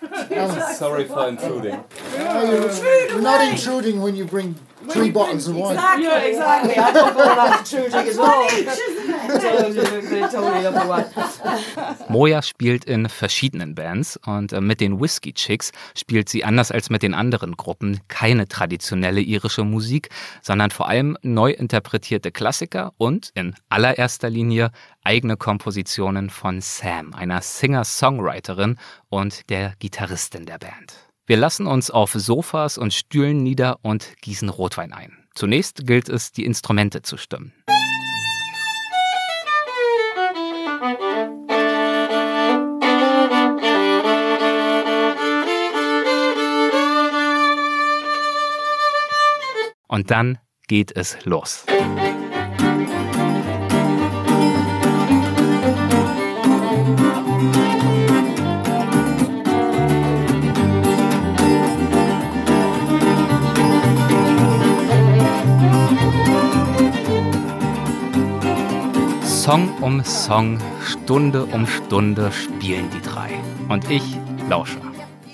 Speaker 1: Sorry for intruding.
Speaker 5: You're not intruding when you bring three bottles of wine.
Speaker 4: Exactly, exactly. I don't go that intruding as well.
Speaker 1: Moja spielt in verschiedenen Bands und äh, mit den Whiskey Chicks spielt sie anders als mit den anderen Gruppen keine traditionelle irische Musik, sondern vor allem neu interpretierte Klassiker und in allererster Linie eigene Kompositionen von Sam, einer Singer-Songwriterin und der Gitarristin der Band. Wir lassen uns auf Sofas und Stühlen nieder und gießen Rotwein ein. Zunächst gilt es, die Instrumente zu stimmen. Und dann geht es los. Song um Song, Stunde um Stunde spielen die drei. Und ich lausche.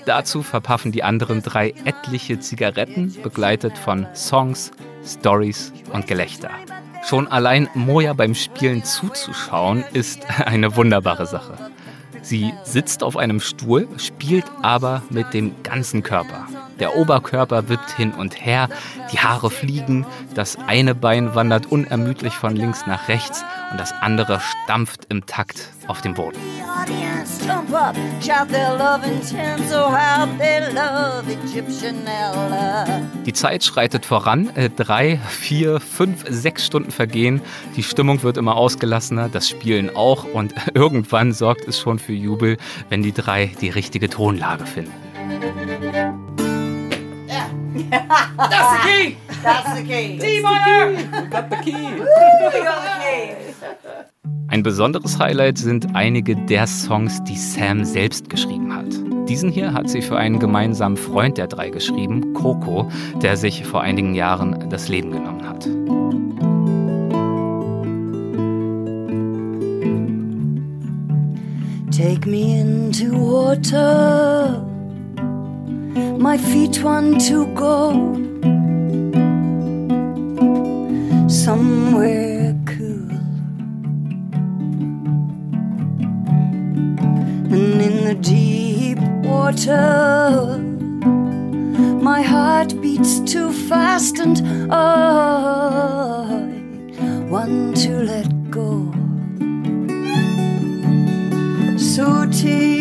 Speaker 1: Dazu verpaffen die anderen drei etliche Zigaretten, begleitet von Songs, Stories und Gelächter. Schon allein Moja beim Spielen zuzuschauen, ist eine wunderbare Sache. Sie sitzt auf einem Stuhl, spielt aber mit dem ganzen Körper. Der Oberkörper wippt hin und her, die Haare fliegen, das eine Bein wandert unermüdlich von links nach rechts und das andere stampft im Takt auf dem Boden. Die Zeit schreitet voran. Äh, drei, vier, fünf, sechs Stunden vergehen. Die Stimmung wird immer ausgelassener, das Spielen auch. Und irgendwann sorgt es schon für Jubel, wenn die drei die richtige Tonlage finden.
Speaker 4: That's the key. That's the key. D minor. We got the key. we got the key.
Speaker 1: Ein besonderes Highlight sind einige der Songs, die Sam selbst geschrieben hat. Diesen hier hat sie für einen gemeinsamen Freund der drei geschrieben, Coco, der sich vor einigen Jahren das Leben genommen hat.
Speaker 6: Take me into water. My feet want to go somewhere cool. And in the deep water, my heart beats too fast, and I want to let go. So take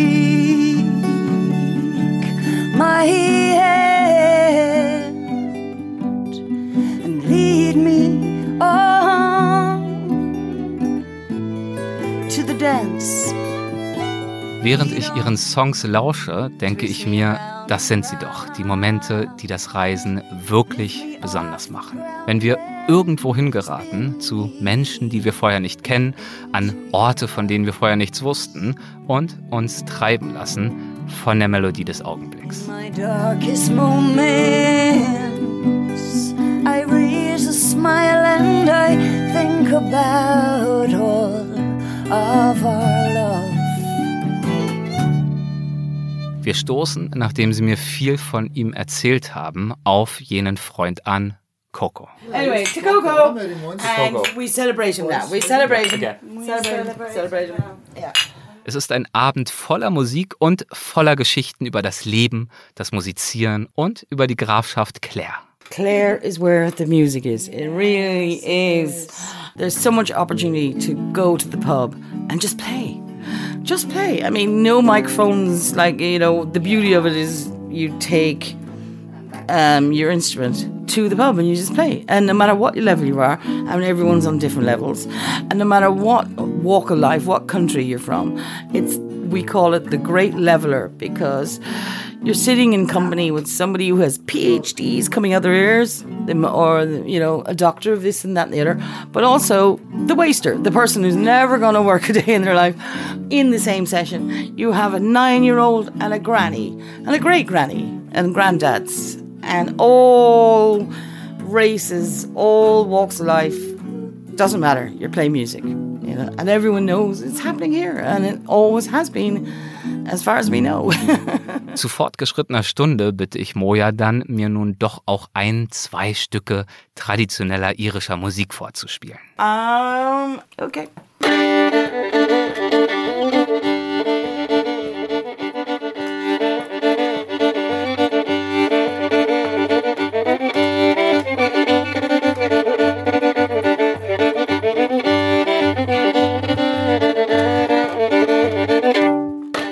Speaker 1: Während ich ihren Songs lausche, denke ich mir, das sind sie doch, die Momente, die das Reisen wirklich besonders machen. Wenn wir irgendwo hingeraten, zu Menschen, die wir vorher nicht kennen, an Orte, von denen wir vorher nichts wussten und uns treiben lassen von der Melodie des Augenblicks. My darkest moments, I raise a smile and I think about all of our love. Wir stoßen, nachdem sie mir viel von ihm erzählt haben, auf jenen Freund an, Coco.
Speaker 4: Anyway, to Coco, and we celebrate him now. We celebrate him. Celebrate, celebrate him. Yeah.
Speaker 1: Es ist ein Abend voller Musik und voller Geschichten über das Leben, das Musizieren und über die Grafschaft Clare.
Speaker 4: Clare is where the music is. It really is. There's so much opportunity to go to the pub and just play. Just play. I mean, no microphones. Like, you know, the beauty of it is you take um, your instrument to the pub and you just play. And no matter what level you are, I mean, everyone's on different levels. And no matter what walk of life, what country you're from, it's we call it the great leveler because you're sitting in company with somebody who has PhDs coming out their ears, or you know, a doctor of this and that and the other, but also the waster, the person who's never going to work a day in their life, in the same session. You have a nine-year-old and a granny, and a great granny, and granddads, and all races, all walks of life. Doesn't matter. You're playing music, you know, and everyone knows it's happening here, and it always has been, as far as we know.
Speaker 1: Zu fortgeschrittener Stunde bitte ich Moja dann, mir nun doch auch ein, zwei Stücke traditioneller irischer Musik vorzuspielen.
Speaker 4: Um, okay.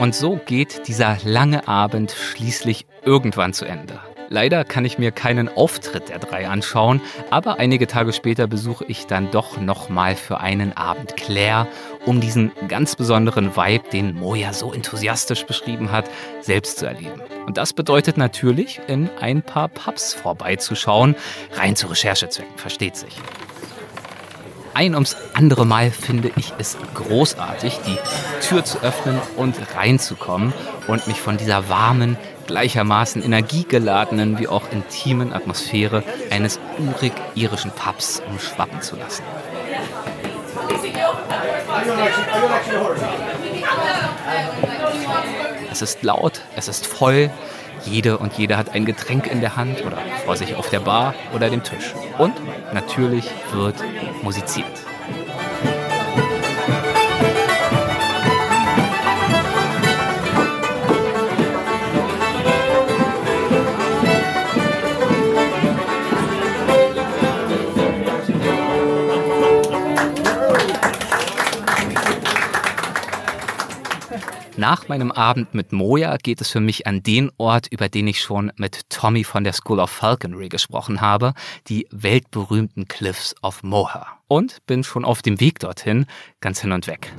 Speaker 1: Und so geht dieser lange Abend schließlich irgendwann zu Ende. Leider kann ich mir keinen Auftritt der drei anschauen, aber einige Tage später besuche ich dann doch nochmal für einen Abend Claire, um diesen ganz besonderen Vibe, den Moja so enthusiastisch beschrieben hat, selbst zu erleben. Und das bedeutet natürlich, in ein paar Pubs vorbeizuschauen, rein zu Recherchezwecken, versteht sich ein ums andere Mal finde ich es großartig, die Tür zu öffnen und reinzukommen und mich von dieser warmen, gleichermaßen energiegeladenen wie auch intimen Atmosphäre eines urig irischen Pubs umschwappen zu lassen. Es ist laut, es ist voll, jede und jeder hat ein Getränk in der Hand oder vor sich auf der Bar oder dem Tisch. Und natürlich wird musiziert.
Speaker 7: Nach meinem Abend mit Moja geht es für mich an den Ort, über den ich schon mit Tommy von der School of Falconry gesprochen habe, die weltberühmten Cliffs of Moher. Und bin schon auf dem Weg dorthin, ganz hin und weg.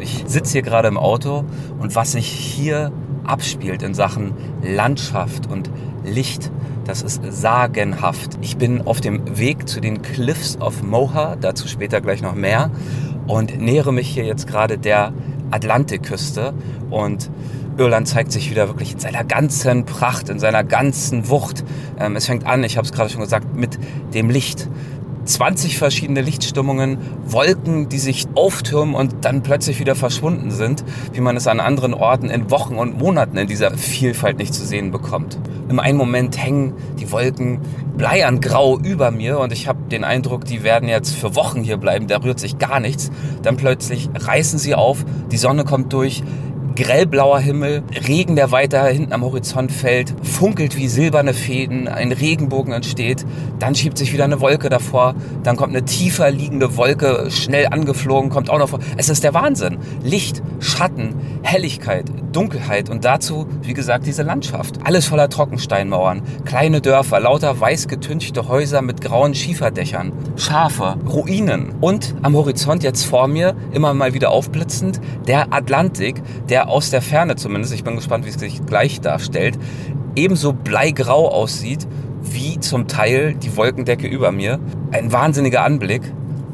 Speaker 1: Ich sitze hier gerade im Auto und was sich hier abspielt in Sachen Landschaft und Licht, das ist sagenhaft. Ich bin auf dem Weg zu den Cliffs of Moher, dazu später gleich noch mehr, und nähere mich hier jetzt gerade der Atlantikküste und Irland zeigt sich wieder wirklich in seiner ganzen Pracht, in seiner ganzen Wucht. Ähm, es fängt an, ich habe es gerade schon gesagt, mit dem Licht. 20 verschiedene Lichtstimmungen, Wolken, die sich auftürmen und dann plötzlich wieder verschwunden sind, wie man es an anderen Orten in Wochen und Monaten in dieser Vielfalt nicht zu sehen bekommt. Im einen Moment hängen die Wolken bleiern grau über mir und ich habe den Eindruck, die werden jetzt für Wochen hier bleiben, da rührt sich gar nichts. Dann plötzlich reißen sie auf, die Sonne kommt durch, grellblauer Himmel, Regen, der weiter hinten am Horizont fällt, funkelt wie silberne Fäden, ein Regenbogen entsteht, dann schiebt sich wieder eine Wolke davor, dann kommt eine tiefer liegende Wolke schnell angeflogen, kommt auch noch vor. Es ist der Wahnsinn. Licht, Schatten, Helligkeit, Dunkelheit und dazu, wie gesagt, diese Landschaft. Alles voller Trockensteinmauern, kleine Dörfer, lauter weiß getünchte Häuser mit grauen Schieferdächern, Schafe, Ruinen und am Horizont jetzt vor mir, immer mal wieder aufblitzend, der Atlantik, der aus der Ferne zumindest, ich bin gespannt, wie es sich gleich darstellt, ebenso bleigrau aussieht wie zum Teil die Wolkendecke über mir. Ein wahnsinniger Anblick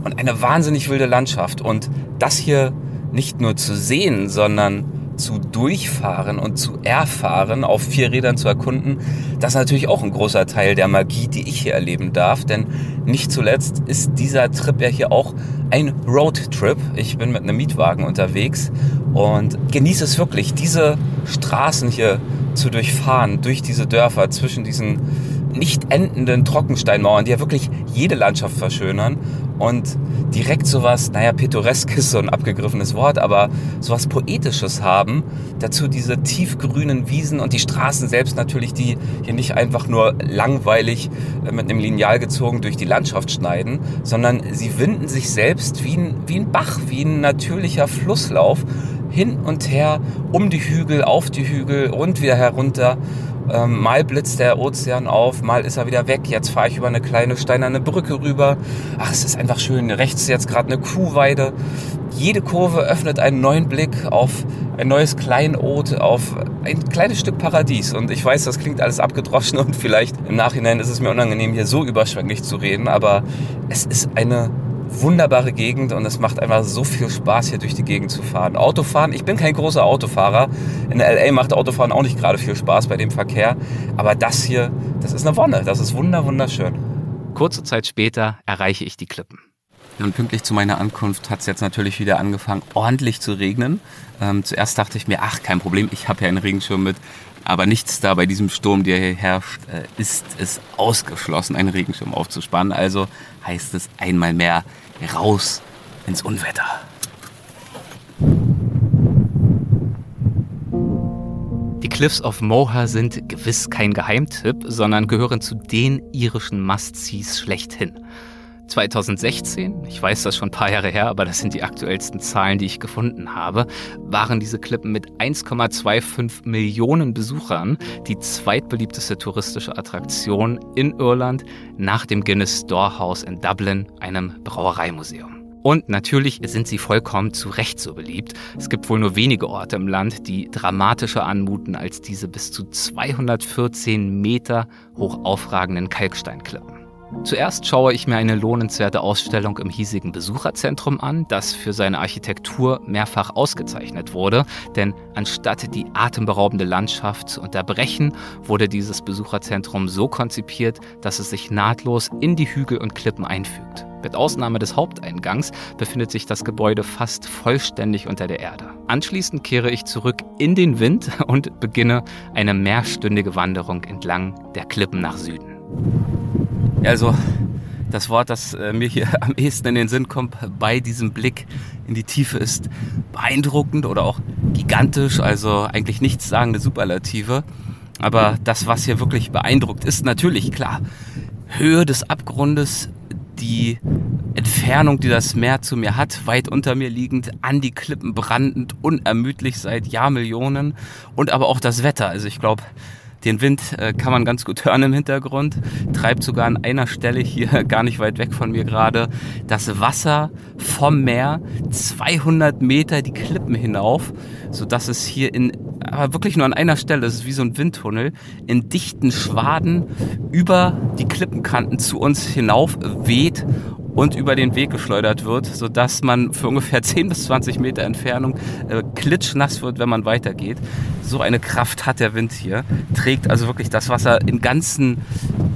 Speaker 1: und eine wahnsinnig wilde Landschaft. Und das hier nicht nur zu sehen, sondern zu durchfahren und zu erfahren, auf vier Rädern zu erkunden, das ist natürlich auch ein großer Teil der Magie, die ich hier erleben darf. Denn nicht zuletzt ist dieser Trip ja hier auch ein Roadtrip. Ich bin mit einem Mietwagen unterwegs und genieße es wirklich, diese Straßen hier zu durchfahren, durch diese Dörfer, zwischen diesen nicht endenden Trockensteinmauern, die ja wirklich jede Landschaft verschönern und direkt sowas, naja, pittoreskes, so ein abgegriffenes Wort, aber sowas Poetisches haben. Dazu diese tiefgrünen Wiesen und die Straßen selbst natürlich, die hier nicht einfach nur langweilig äh, mit einem Lineal gezogen durch die Landschaft schneiden, sondern sie winden sich selbst wie ein, wie ein Bach, wie ein natürlicher Flusslauf hin und her um die Hügel, auf die Hügel und wieder herunter. Ähm, mal blitzt der Ozean auf, mal ist er wieder weg. Jetzt fahre ich über eine kleine steinerne Brücke rüber. Ach, es ist einfach schön. Rechts jetzt gerade eine Kuhweide. Jede Kurve öffnet einen neuen Blick auf ein neues Kleinod, auf ein kleines Stück Paradies. Und ich weiß, das klingt alles abgedroschen und vielleicht im Nachhinein ist es mir unangenehm, hier so überschwänglich zu reden, aber es ist eine wunderbare Gegend und es macht einfach so viel Spaß, hier durch die Gegend zu fahren. Autofahren, ich bin kein großer Autofahrer. In LA macht Autofahren auch nicht gerade viel Spaß bei dem Verkehr. Aber das hier, das ist eine Wonne. Das ist wunder, wunderschön.
Speaker 7: Kurze Zeit später erreiche ich die Klippen.
Speaker 1: Und pünktlich zu meiner Ankunft hat es jetzt natürlich wieder angefangen, ordentlich zu regnen. Ähm, zuerst dachte ich mir, ach, kein Problem, ich habe ja einen Regenschirm mit. Aber nichts da bei diesem Sturm, der hier herrscht, äh, ist es ausgeschlossen, einen Regenschirm aufzuspannen. Also heißt es einmal mehr raus ins Unwetter.
Speaker 7: Die Cliffs of Moher sind gewiss kein Geheimtipp, sondern gehören zu den irischen Must-Sees schlechthin. 2016, ich weiß das schon ein paar Jahre her, aber das sind die aktuellsten Zahlen, die ich gefunden habe, waren diese Klippen mit 1,25 Millionen Besuchern die zweitbeliebteste touristische Attraktion in Irland nach dem Guinness Storehouse in Dublin, einem Brauereimuseum. Und natürlich sind sie vollkommen zu Recht so beliebt. Es gibt wohl nur wenige Orte im Land, die dramatischer anmuten als diese bis zu 214 Meter hoch aufragenden Kalksteinklippen. Zuerst schaue ich mir eine lohnenswerte Ausstellung im hiesigen Besucherzentrum an, das für seine Architektur mehrfach ausgezeichnet wurde, denn anstatt die atemberaubende Landschaft zu unterbrechen, wurde dieses Besucherzentrum so konzipiert, dass es sich nahtlos in die Hügel und Klippen einfügt. Mit Ausnahme des Haupteingangs befindet sich das Gebäude fast vollständig unter der Erde. Anschließend kehre ich zurück in den Wind und beginne eine mehrstündige Wanderung entlang der Klippen nach Süden.
Speaker 1: Also das Wort, das äh, mir hier am ehesten in den Sinn kommt bei diesem Blick in die Tiefe ist beeindruckend oder auch gigantisch, also eigentlich nichts sagende Superlative. Aber das, was hier wirklich beeindruckt, ist natürlich klar Höhe des Abgrundes, die Entfernung, die das Meer zu mir hat, weit unter mir liegend, an die Klippen brandend, unermüdlich seit Jahrmillionen und aber auch das Wetter. Also ich glaube, den Wind äh, kann man ganz gut hören im Hintergrund, treibt sogar an einer Stelle hier gar nicht weit weg von mir gerade das Wasser vom Meer 200 Meter die Klippen hinauf, so dass es hier in aber wirklich nur an einer Stelle, es ist wie so ein Windtunnel, in dichten Schwaden über die Klippenkanten zu uns hinauf weht und über den Weg geschleudert wird, sodass man für ungefähr 10 bis 20 Meter Entfernung äh, klitschnass wird, wenn man weitergeht. So eine Kraft hat der Wind hier, trägt also wirklich das Wasser in ganzen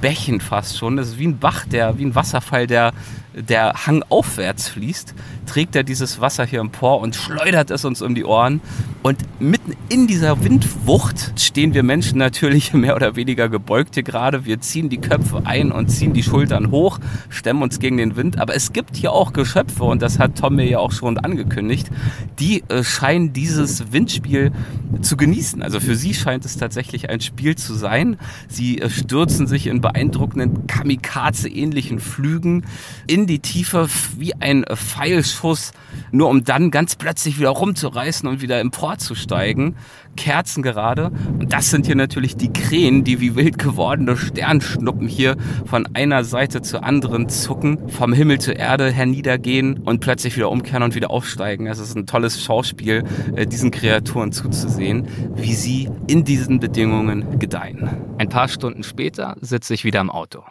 Speaker 1: Bächen fast schon. Das ist wie ein Bach, der, wie ein Wasserfall, der der Hang aufwärts fließt, trägt er dieses Wasser hier empor und schleudert es uns um die Ohren. Und mitten in dieser Windwucht stehen wir Menschen natürlich mehr oder weniger gebeugt hier gerade. Wir ziehen die Köpfe ein und ziehen die Schultern hoch, stemmen uns gegen den Wind. Aber es gibt hier auch Geschöpfe, und das hat Tom mir ja auch schon angekündigt, die äh, scheinen dieses Windspiel zu genießen. Also für sie scheint es tatsächlich ein Spiel zu sein. Sie äh, stürzen sich in beeindruckenden Kamikaze-ähnlichen Flügen in die Tiefe wie ein Pfeilschuss, nur um dann ganz plötzlich wieder rumzureißen und wieder emporzusteigen. Kerzen gerade. Und das sind hier natürlich die Krähen, die wie wild gewordene Sternschnuppen hier von einer Seite zur anderen zucken, vom Himmel zur Erde herniedergehen und plötzlich wieder umkehren und wieder aufsteigen. Es ist ein tolles Schauspiel, äh, diesen Kreaturen zuzusehen, wie sie in diesen Bedingungen gedeihen. Ein paar Stunden später sitze ich wieder im Auto.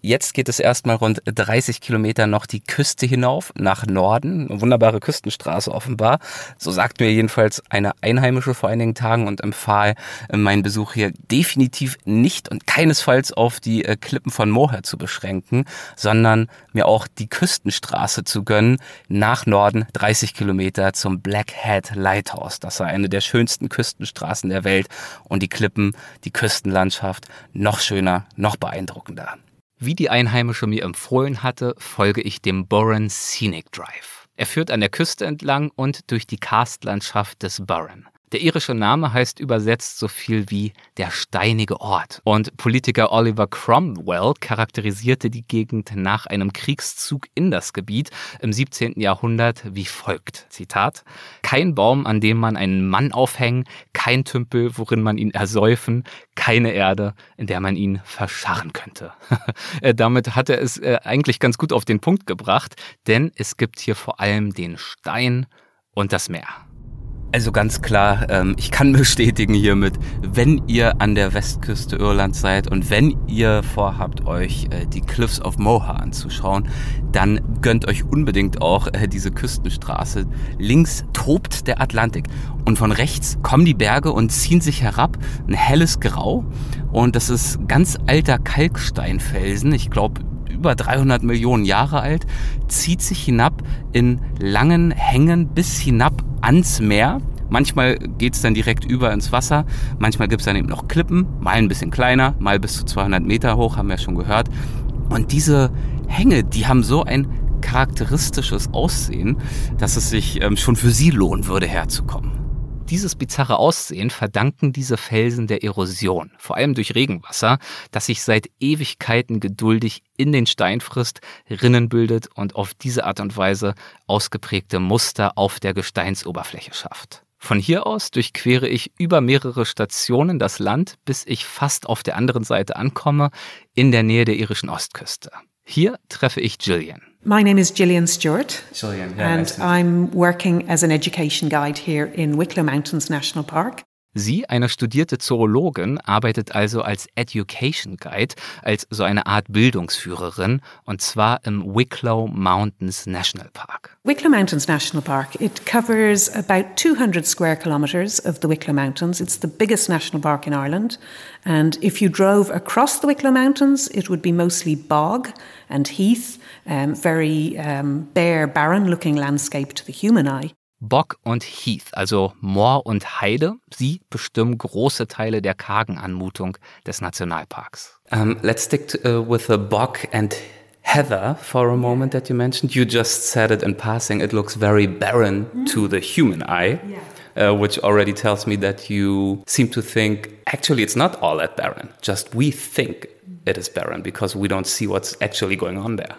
Speaker 1: Jetzt geht es erstmal rund 30 Kilometer noch die Küste hinauf nach Norden. Eine wunderbare Küstenstraße offenbar. So sagt mir jedenfalls eine Einheimische vor einigen Tagen und empfahl äh, meinen Besuch hier definitiv nicht und keinesfalls auf die äh, Klippen von Moher zu beschränken, sondern mir auch die Küstenstraße zu gönnen nach Norden 30 Kilometer zum Blackhead Lighthouse. Das war eine der schönsten Küstenstraßen der Welt und die Klippen, die Küstenlandschaft noch schöner, noch beeindruckender. Wie die Einheimische mir empfohlen hatte, folge ich dem Burren Scenic Drive. Er führt an der Küste entlang und durch die Karstlandschaft des Burren. Der irische Name heißt übersetzt so viel wie der steinige Ort. Und Politiker Oliver Cromwell charakterisierte die Gegend nach einem Kriegszug in das Gebiet im 17. Jahrhundert wie folgt. Zitat. Kein Baum, an dem man einen Mann aufhängen, kein Tümpel, worin man ihn ersäufen, keine Erde, in der man ihn verscharren könnte. Äh, damit hat er es äh, eigentlich ganz gut auf den Punkt gebracht, denn es gibt hier vor allem den Stein und das Meer. Also ganz klar, ähm, ich kann bestätigen hiermit, wenn ihr an der Westküste Irlands seid und wenn ihr vorhabt, euch äh, die Cliffs of Moher anzuschauen, dann gönnt euch unbedingt auch äh, diese Küstenstraße. Links tobt der Atlantik und von rechts kommen die Berge und ziehen sich herab, ein helles Grau und das ist ganz alter Kalksteinfelsen. Ich glaube, über 300 Millionen Jahre alt, zieht sich hinab in langen Hängen bis hinab ans Meer. Manchmal geht es dann direkt über ins Wasser, manchmal gibt es dann eben noch Klippen, mal ein bisschen kleiner, mal bis zu 200 Meter hoch, haben wir schon gehört. Und diese Hänge, die haben so ein charakteristisches Aussehen, dass es sich ähm, schon für sie lohnen würde, herzukommen. Dieses bizarre Aussehen verdanken diese Felsen der Erosion, vor allem durch Regenwasser, das sich seit Ewigkeiten geduldig in den Stein frisst, Rinnen bildet und auf diese Art und Weise ausgeprägte Muster auf der Gesteinsoberfläche schafft. Von hier aus durchquere ich über mehrere Stationen das Land, bis ich fast auf der anderen Seite ankomme, in der Nähe der irischen Ostküste. Hier treffe ich Gillian.
Speaker 8: My name is Gillian Stewart.
Speaker 1: Gillian, yeah,
Speaker 8: and
Speaker 1: nice
Speaker 8: I'm working as an education guide here in Wicklow Mountains National Park.
Speaker 1: Sie, eine studierte Zoologin, arbeitet also als Education Guide, als so eine Art Bildungsführerin, und zwar im Wicklow Mountains National Park.
Speaker 8: Wicklow Mountains National Park, it covers about 200 square kilometres of the Wicklow Mountains. It's the biggest national park in Ireland. And if you drove across the Wicklow Mountains, it would be mostly bog and heath, um, very um, bare, barren looking landscape to the human eye.
Speaker 1: Bock und Heath, also Moor und Heide, sie bestimmen große Teile der kargen Anmutung des Nationalparks. Um, let's stick to, uh, with the Bock and Heather for a moment that you mentioned. You just said it in passing. It looks very barren mm to the human eye, yeah. uh, which already tells me that you seem to think actually it's not all that barren. Just we think it is barren because we don't see what's actually going on there.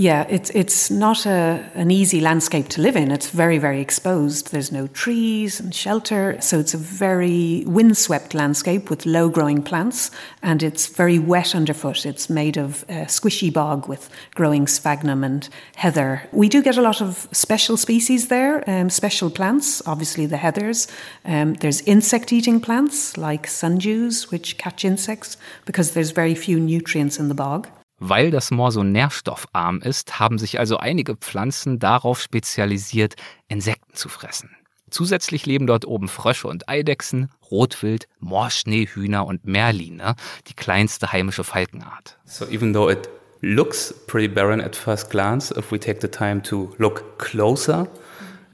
Speaker 8: Yeah, it's it's not a, an easy landscape to live in. It's very very exposed. There's no trees and shelter, so it's a very windswept landscape with low growing plants, and it's very wet underfoot. It's made of uh, squishy bog with growing sphagnum and heather. We do get a lot of special species there, um, special plants. Obviously the heathers. Um, there's insect eating plants like sundews, which catch insects because there's very few nutrients in the bog.
Speaker 1: Weil das Moor so nährstoffarm ist, haben sich also einige Pflanzen darauf spezialisiert, Insekten zu fressen. Zusätzlich leben dort oben Frösche und Eidechsen, Rotwild, Moorschneehühner und Merline, die kleinste heimische Falkenart.
Speaker 9: So even though it looks pretty barren at first glance, if we take the time to look closer,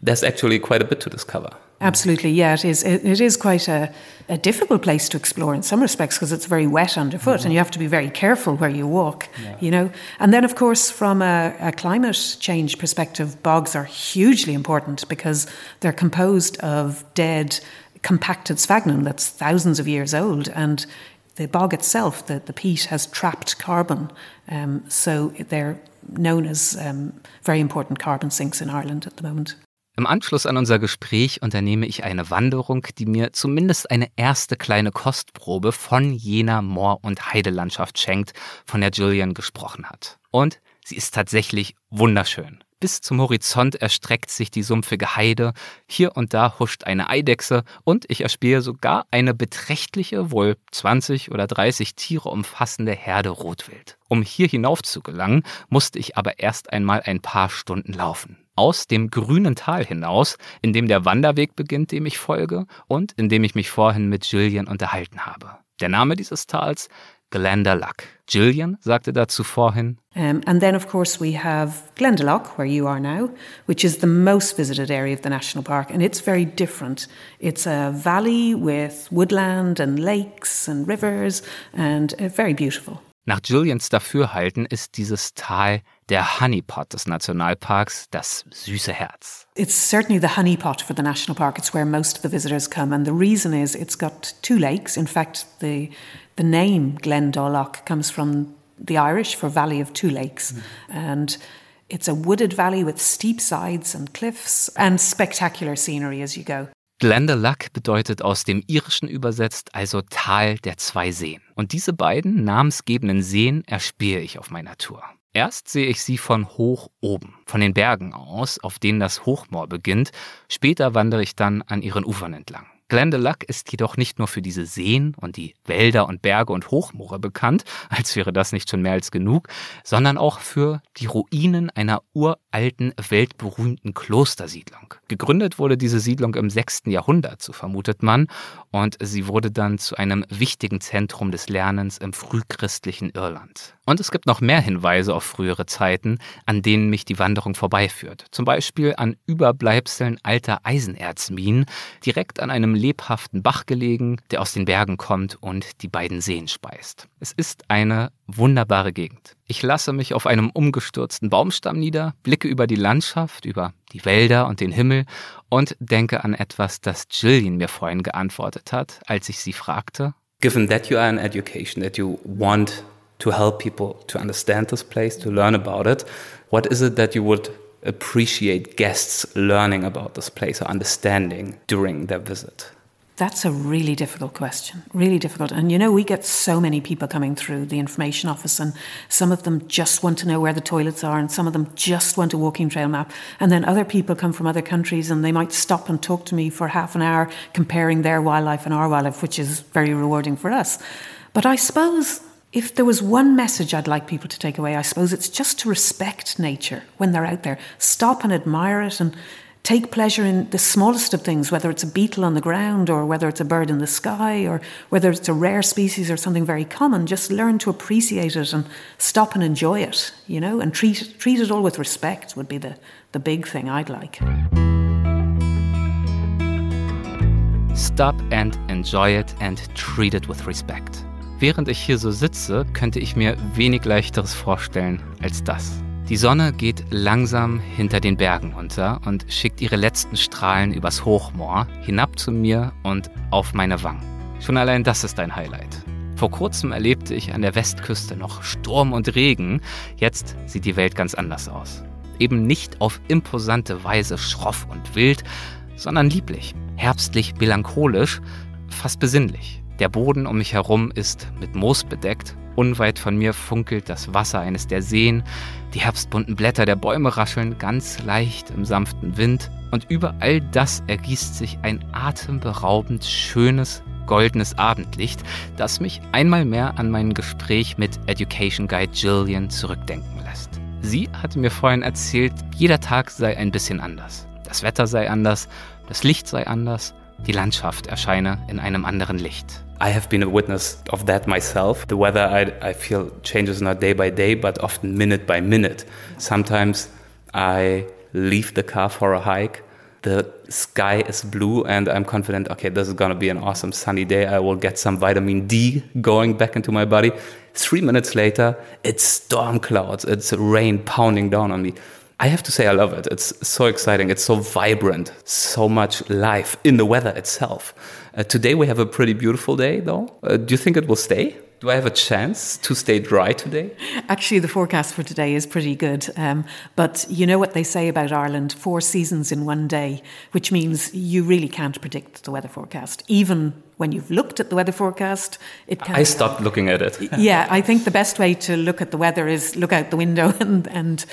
Speaker 9: there's actually quite a bit to discover.
Speaker 8: Absolutely, yeah, it is. It, it is quite a, a difficult place to explore in some respects because it's very wet underfoot mm-hmm. and you have to be very careful where you walk, yeah. you know. And then, of course, from a, a, climate change perspective, bogs are hugely important because they're composed of dead, compacted sphagnum that's thousands of years old. And the bog itself, the, the peat, has trapped carbon. Um, so they're known as um, very important carbon sinks in Ireland at the moment.
Speaker 1: Im Anschluss an unser Gespräch unternehme ich eine Wanderung, die mir zumindest eine erste kleine Kostprobe von jener Moor- und Heidelandschaft schenkt, von der Julian gesprochen hat. Und sie ist tatsächlich wunderschön. Bis zum Horizont erstreckt sich die sumpfige Heide, hier und da huscht eine Eidechse und ich erspähe sogar eine beträchtliche, wohl 20 oder 30 Tiere umfassende Herde Rotwild. Um hier hinauf zu gelangen, musste ich aber erst einmal ein paar Stunden laufen aus dem grünen Tal hinaus, in dem der Wanderweg beginnt, dem ich folge und in dem ich mich vorhin mit Gillian unterhalten habe. Der Name dieses Tals Glendalough. Gillian sagte dazu vorhin.
Speaker 8: Um, and then, of course, we have Glendalough, where you are now, which is the most visited area of the national park, and it's very different. It's a valley with woodland and lakes and rivers, and uh, very beautiful.
Speaker 1: Nach Julians Dafürhalten ist dieses Tal der Honeypot des Nationalparks, das süße Herz.
Speaker 8: It's certainly the honeypot for the national park. It's where most of the visitors come, and the reason is it's got two lakes. In fact, the the name Glendalough comes from the Irish for Valley of Two Lakes, mm. and it's a wooded valley with steep sides and cliffs and spectacular scenery as you go.
Speaker 1: Glendalough bedeutet aus dem Irischen übersetzt also Tal der zwei Seen. Und diese beiden namensgebenden Seen erspähe ich auf meiner Tour. Erst sehe ich sie von hoch oben, von den Bergen aus, auf denen das Hochmoor beginnt. Später wandere ich dann an ihren Ufern entlang. Glendalough ist jedoch nicht nur für diese Seen und die Wälder und Berge und Hochmoore bekannt, als wäre das nicht schon mehr als genug, sondern auch für die Ruinen einer uralten, weltberühmten Klostersiedlung. Gegründet wurde diese Siedlung im 6. Jahrhundert, so vermutet man, und sie wurde dann zu einem wichtigen Zentrum des Lernens im frühchristlichen Irland. Und es gibt noch mehr Hinweise auf frühere Zeiten, an denen mich die Wanderung vorbeiführt. Zum Beispiel an Überbleibseln alter Eisenerzminen, direkt an einem lebhaften Bach gelegen, der aus den Bergen kommt und die beiden Seen speist. Es ist eine wunderbare Gegend. Ich lasse mich auf einem umgestürzten Baumstamm nieder, blicke über die Landschaft, über die Wälder und den Himmel und denke an etwas, das Jillian mir vorhin geantwortet hat, als ich sie fragte.
Speaker 9: Given that you are in education, that you want to help people to understand this place, to learn about it. What is it that you would appreciate guests learning about this place or understanding during their visit?
Speaker 8: That's a really difficult question, really difficult. And you know, we get so many people coming through the information office, and some of them just want to know where the toilets are, and some of them just want a walking trail map. And then other people come from other countries, and they might stop and talk to me for half an hour comparing their wildlife and our wildlife, which is very rewarding for us. But I suppose if there was one message I'd like people to take away, I suppose it's just to respect nature when they're out there. Stop and admire it and take pleasure in the smallest of things, whether it's a beetle on the ground or whether it's a bird in the sky or whether it's a rare species or something very common. Just learn to appreciate it and stop and enjoy it, you know, and treat, treat it all with respect would be the, the big thing I'd like.
Speaker 1: Stop and enjoy it and treat it with respect. Während ich hier so sitze, könnte ich mir wenig leichteres vorstellen als das. Die Sonne geht langsam hinter den Bergen unter und schickt ihre letzten Strahlen übers Hochmoor hinab zu mir und auf meine Wangen. Schon allein das ist ein Highlight. Vor kurzem erlebte ich an der Westküste noch Sturm und Regen. Jetzt sieht die Welt ganz anders aus. Eben nicht auf imposante Weise schroff und wild, sondern lieblich, herbstlich melancholisch, fast besinnlich. Der Boden um mich herum ist mit Moos bedeckt. Unweit von mir funkelt das Wasser eines der Seen. Die herbstbunten Blätter der Bäume rascheln ganz leicht im sanften Wind. Und über all das ergießt sich ein atemberaubend schönes, goldenes Abendlicht, das mich einmal mehr an mein Gespräch mit Education Guide Jillian zurückdenken lässt. Sie hatte mir vorhin erzählt, jeder Tag sei ein bisschen anders. Das Wetter sei anders, das Licht sei anders, die Landschaft erscheine in einem anderen Licht.
Speaker 9: I have been a witness of that myself. The weather, I, I feel, changes not day by day, but often minute by minute. Sometimes I leave the car for a hike. The sky is blue, and I'm confident, okay, this is gonna be an awesome sunny day. I will get some vitamin D going back into my body. Three minutes later, it's storm clouds, it's rain pounding down on me. I have to say, I love it. It's so exciting. It's so vibrant. So much life in the weather itself. Uh, today we have a pretty beautiful day, though. Uh, do you think it will stay? Do I have a chance to stay dry today?
Speaker 8: Actually, the forecast for today is pretty good. Um, but you know what they say about Ireland four seasons in one day, which means you really can't predict the weather forecast. Even when you've looked at the weather forecast, it can.
Speaker 9: I stopped looking at it.
Speaker 8: yeah, I think the best way to look at the weather is look out the window and, and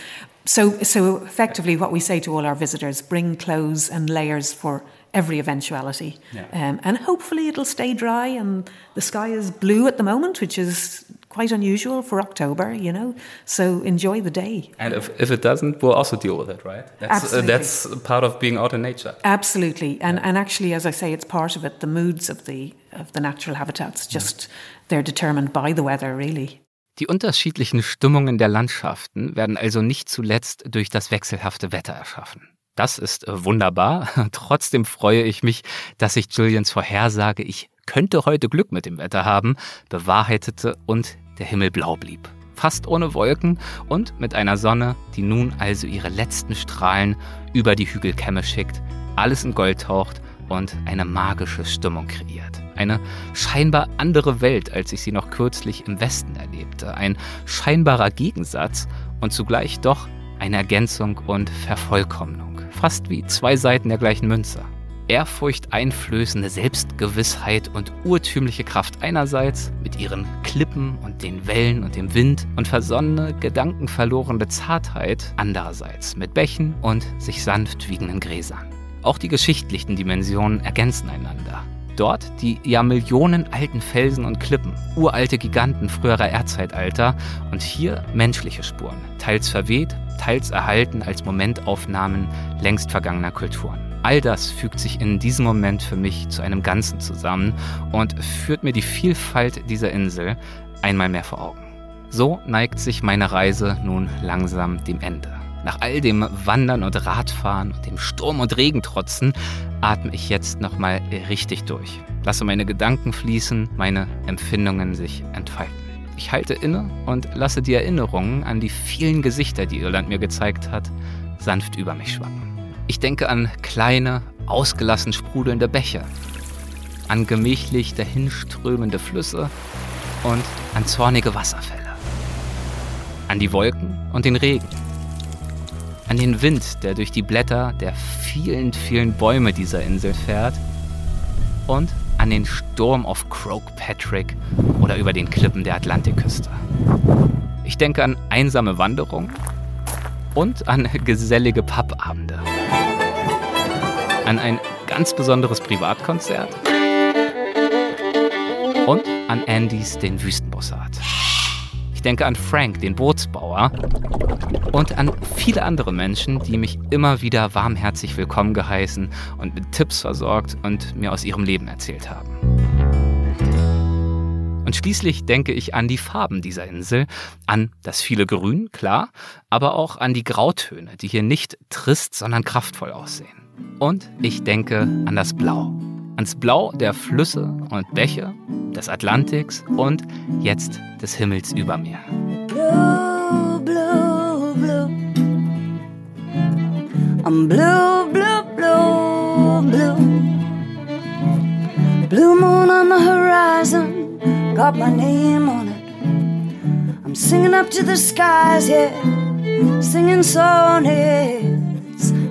Speaker 8: so, so effectively, what we say to all our visitors: bring clothes and layers for every eventuality,
Speaker 9: Yeah.
Speaker 8: um, and hopefully it'll stay dry. And the sky is blue at the moment, which is quite unusual for October, you know. So enjoy the day.
Speaker 9: And if, if it doesn't, we'll also deal with it, right? That's, uh,
Speaker 8: Absolutely.
Speaker 9: that's part of being out in nature.
Speaker 8: Absolutely, and and actually, as I say, it's part of it. The moods of the of the natural habitats just they're determined by the weather, really.
Speaker 1: Die unterschiedlichen Stimmungen der Landschaften werden also nicht zuletzt durch das wechselhafte Wetter erschaffen. Das ist äh, wunderbar. Trotzdem freue ich mich, dass sich Julians Vorhersage, ich könnte heute Glück mit dem Wetter haben, bewahrheitete und der Himmel blau blieb. Fast ohne Wolken und mit einer Sonne, die nun also ihre letzten Strahlen über die Hügelkämme schickt, alles in Gold taucht und eine magische Stimmung kreiert. Eine scheinbar andere Welt, als ich sie noch kürzlich im Westen erlebte. Ein scheinbarer Gegensatz und zugleich doch eine Ergänzung und Vervollkommnung. Fast wie zwei Seiten der gleichen Münze. Ehrfurcht-einflößende Selbstgewissheit und urtümliche Kraft einerseits mit ihren Klippen und den Wellen und dem Wind und versonnene, gedankenverlorene Zartheit andererseits mit Bächen und sich sanft wiegenden Gräsern. Auch die geschichtlichen Dimensionen ergänzen einander. Dort die ja Millionen alten Felsen und Klippen, uralte Giganten früherer Erdzeitalter und hier menschliche Spuren, teils verweht, teils erhalten als Momentaufnahmen längst vergangener Kulturen. All das fügt sich in diesem Moment für mich zu einem Ganzen zusammen und führt mir die Vielfalt dieser Insel einmal mehr vor Augen. So neigt sich meine Reise nun langsam dem Ende. Nach all dem Wandern und Radfahren und dem Sturm und Regen trotzen, atme ich jetzt nochmal richtig durch. Lasse meine Gedanken fließen, meine Empfindungen sich entfalten. Ich halte inne und lasse die Erinnerungen an die vielen Gesichter, die Irland mir gezeigt hat, sanft über mich schwappen. Ich denke an kleine, ausgelassen sprudelnde Bäche, an gemächlich dahinströmende Flüsse und an zornige Wasserfälle, an die Wolken und den Regen, an den Wind, der durch die Blätter der vielen, vielen Bäume dieser Insel fährt und an den Sturm auf Croak Patrick oder über den Klippen der Atlantikküste. Ich denke an einsame Wanderungen und an gesellige Pappabende. An ein ganz besonderes Privatkonzert und an Andys, den Wüstenbussard. Ich denke an Frank, den Bootsbauer und an viele andere Menschen, die mich immer wieder warmherzig willkommen geheißen und mit Tipps versorgt und mir aus ihrem Leben erzählt haben. Und schließlich denke ich an die Farben dieser Insel, an das viele Grün, klar, aber auch an die Grautöne, die hier nicht trist, sondern kraftvoll aussehen. Und ich denke an das Blau. Ans Blau der Flüsse und Bäche, des Atlantiks und jetzt des Himmels über mir.
Speaker 6: blue, blue, blue. I'm blue, blue, blue, blue. Blue moon on the horizon, got my name on it. I'm singing up to the skies, yeah, singing sonnets.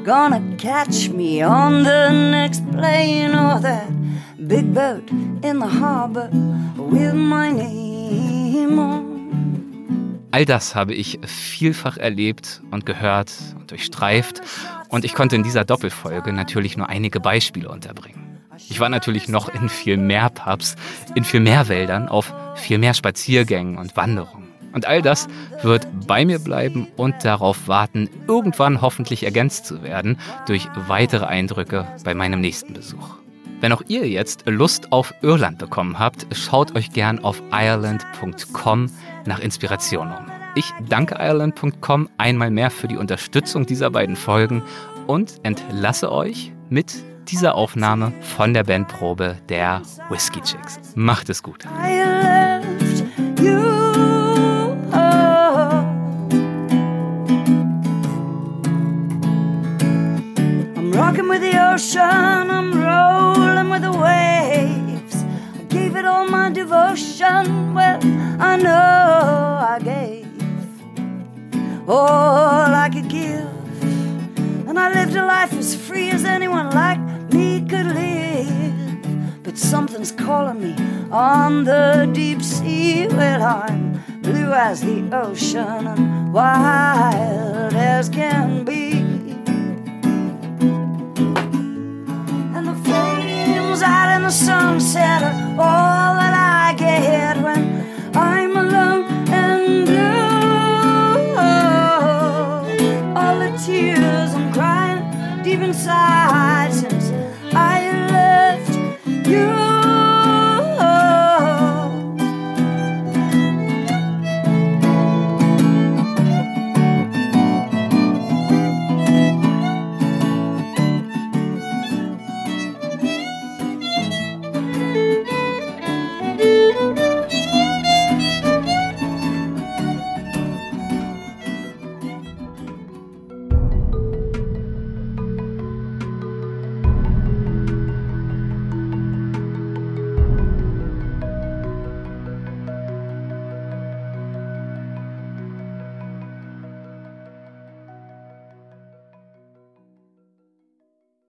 Speaker 6: Gonna catch me on the next plane or that big boat in the harbor with my name on.
Speaker 1: All das habe ich vielfach erlebt und gehört und durchstreift und ich konnte in dieser Doppelfolge natürlich nur einige Beispiele unterbringen. Ich war natürlich noch in viel mehr Pubs, in viel mehr Wäldern, auf viel mehr Spaziergängen und Wanderungen. Und all das wird bei mir bleiben und darauf warten, irgendwann hoffentlich ergänzt zu werden durch weitere Eindrücke bei meinem nächsten Besuch. Wenn auch ihr jetzt Lust auf Irland bekommen habt, schaut euch gern auf ireland.com nach Inspiration um. Ich danke ireland.com einmal mehr für die Unterstützung dieser beiden Folgen und entlasse euch mit dieser Aufnahme von der Bandprobe der Whiskey Chicks. Macht es gut.
Speaker 6: Ocean, I'm rolling with the waves. I gave it all my devotion, well, I know I gave all I could give. And I lived a life as free as anyone like me could live. But something's calling me on the deep sea. Well, I'm blue as the ocean and wild as can be. sunset are all that I get when I'm alone and blue. All the tears I'm crying deep inside.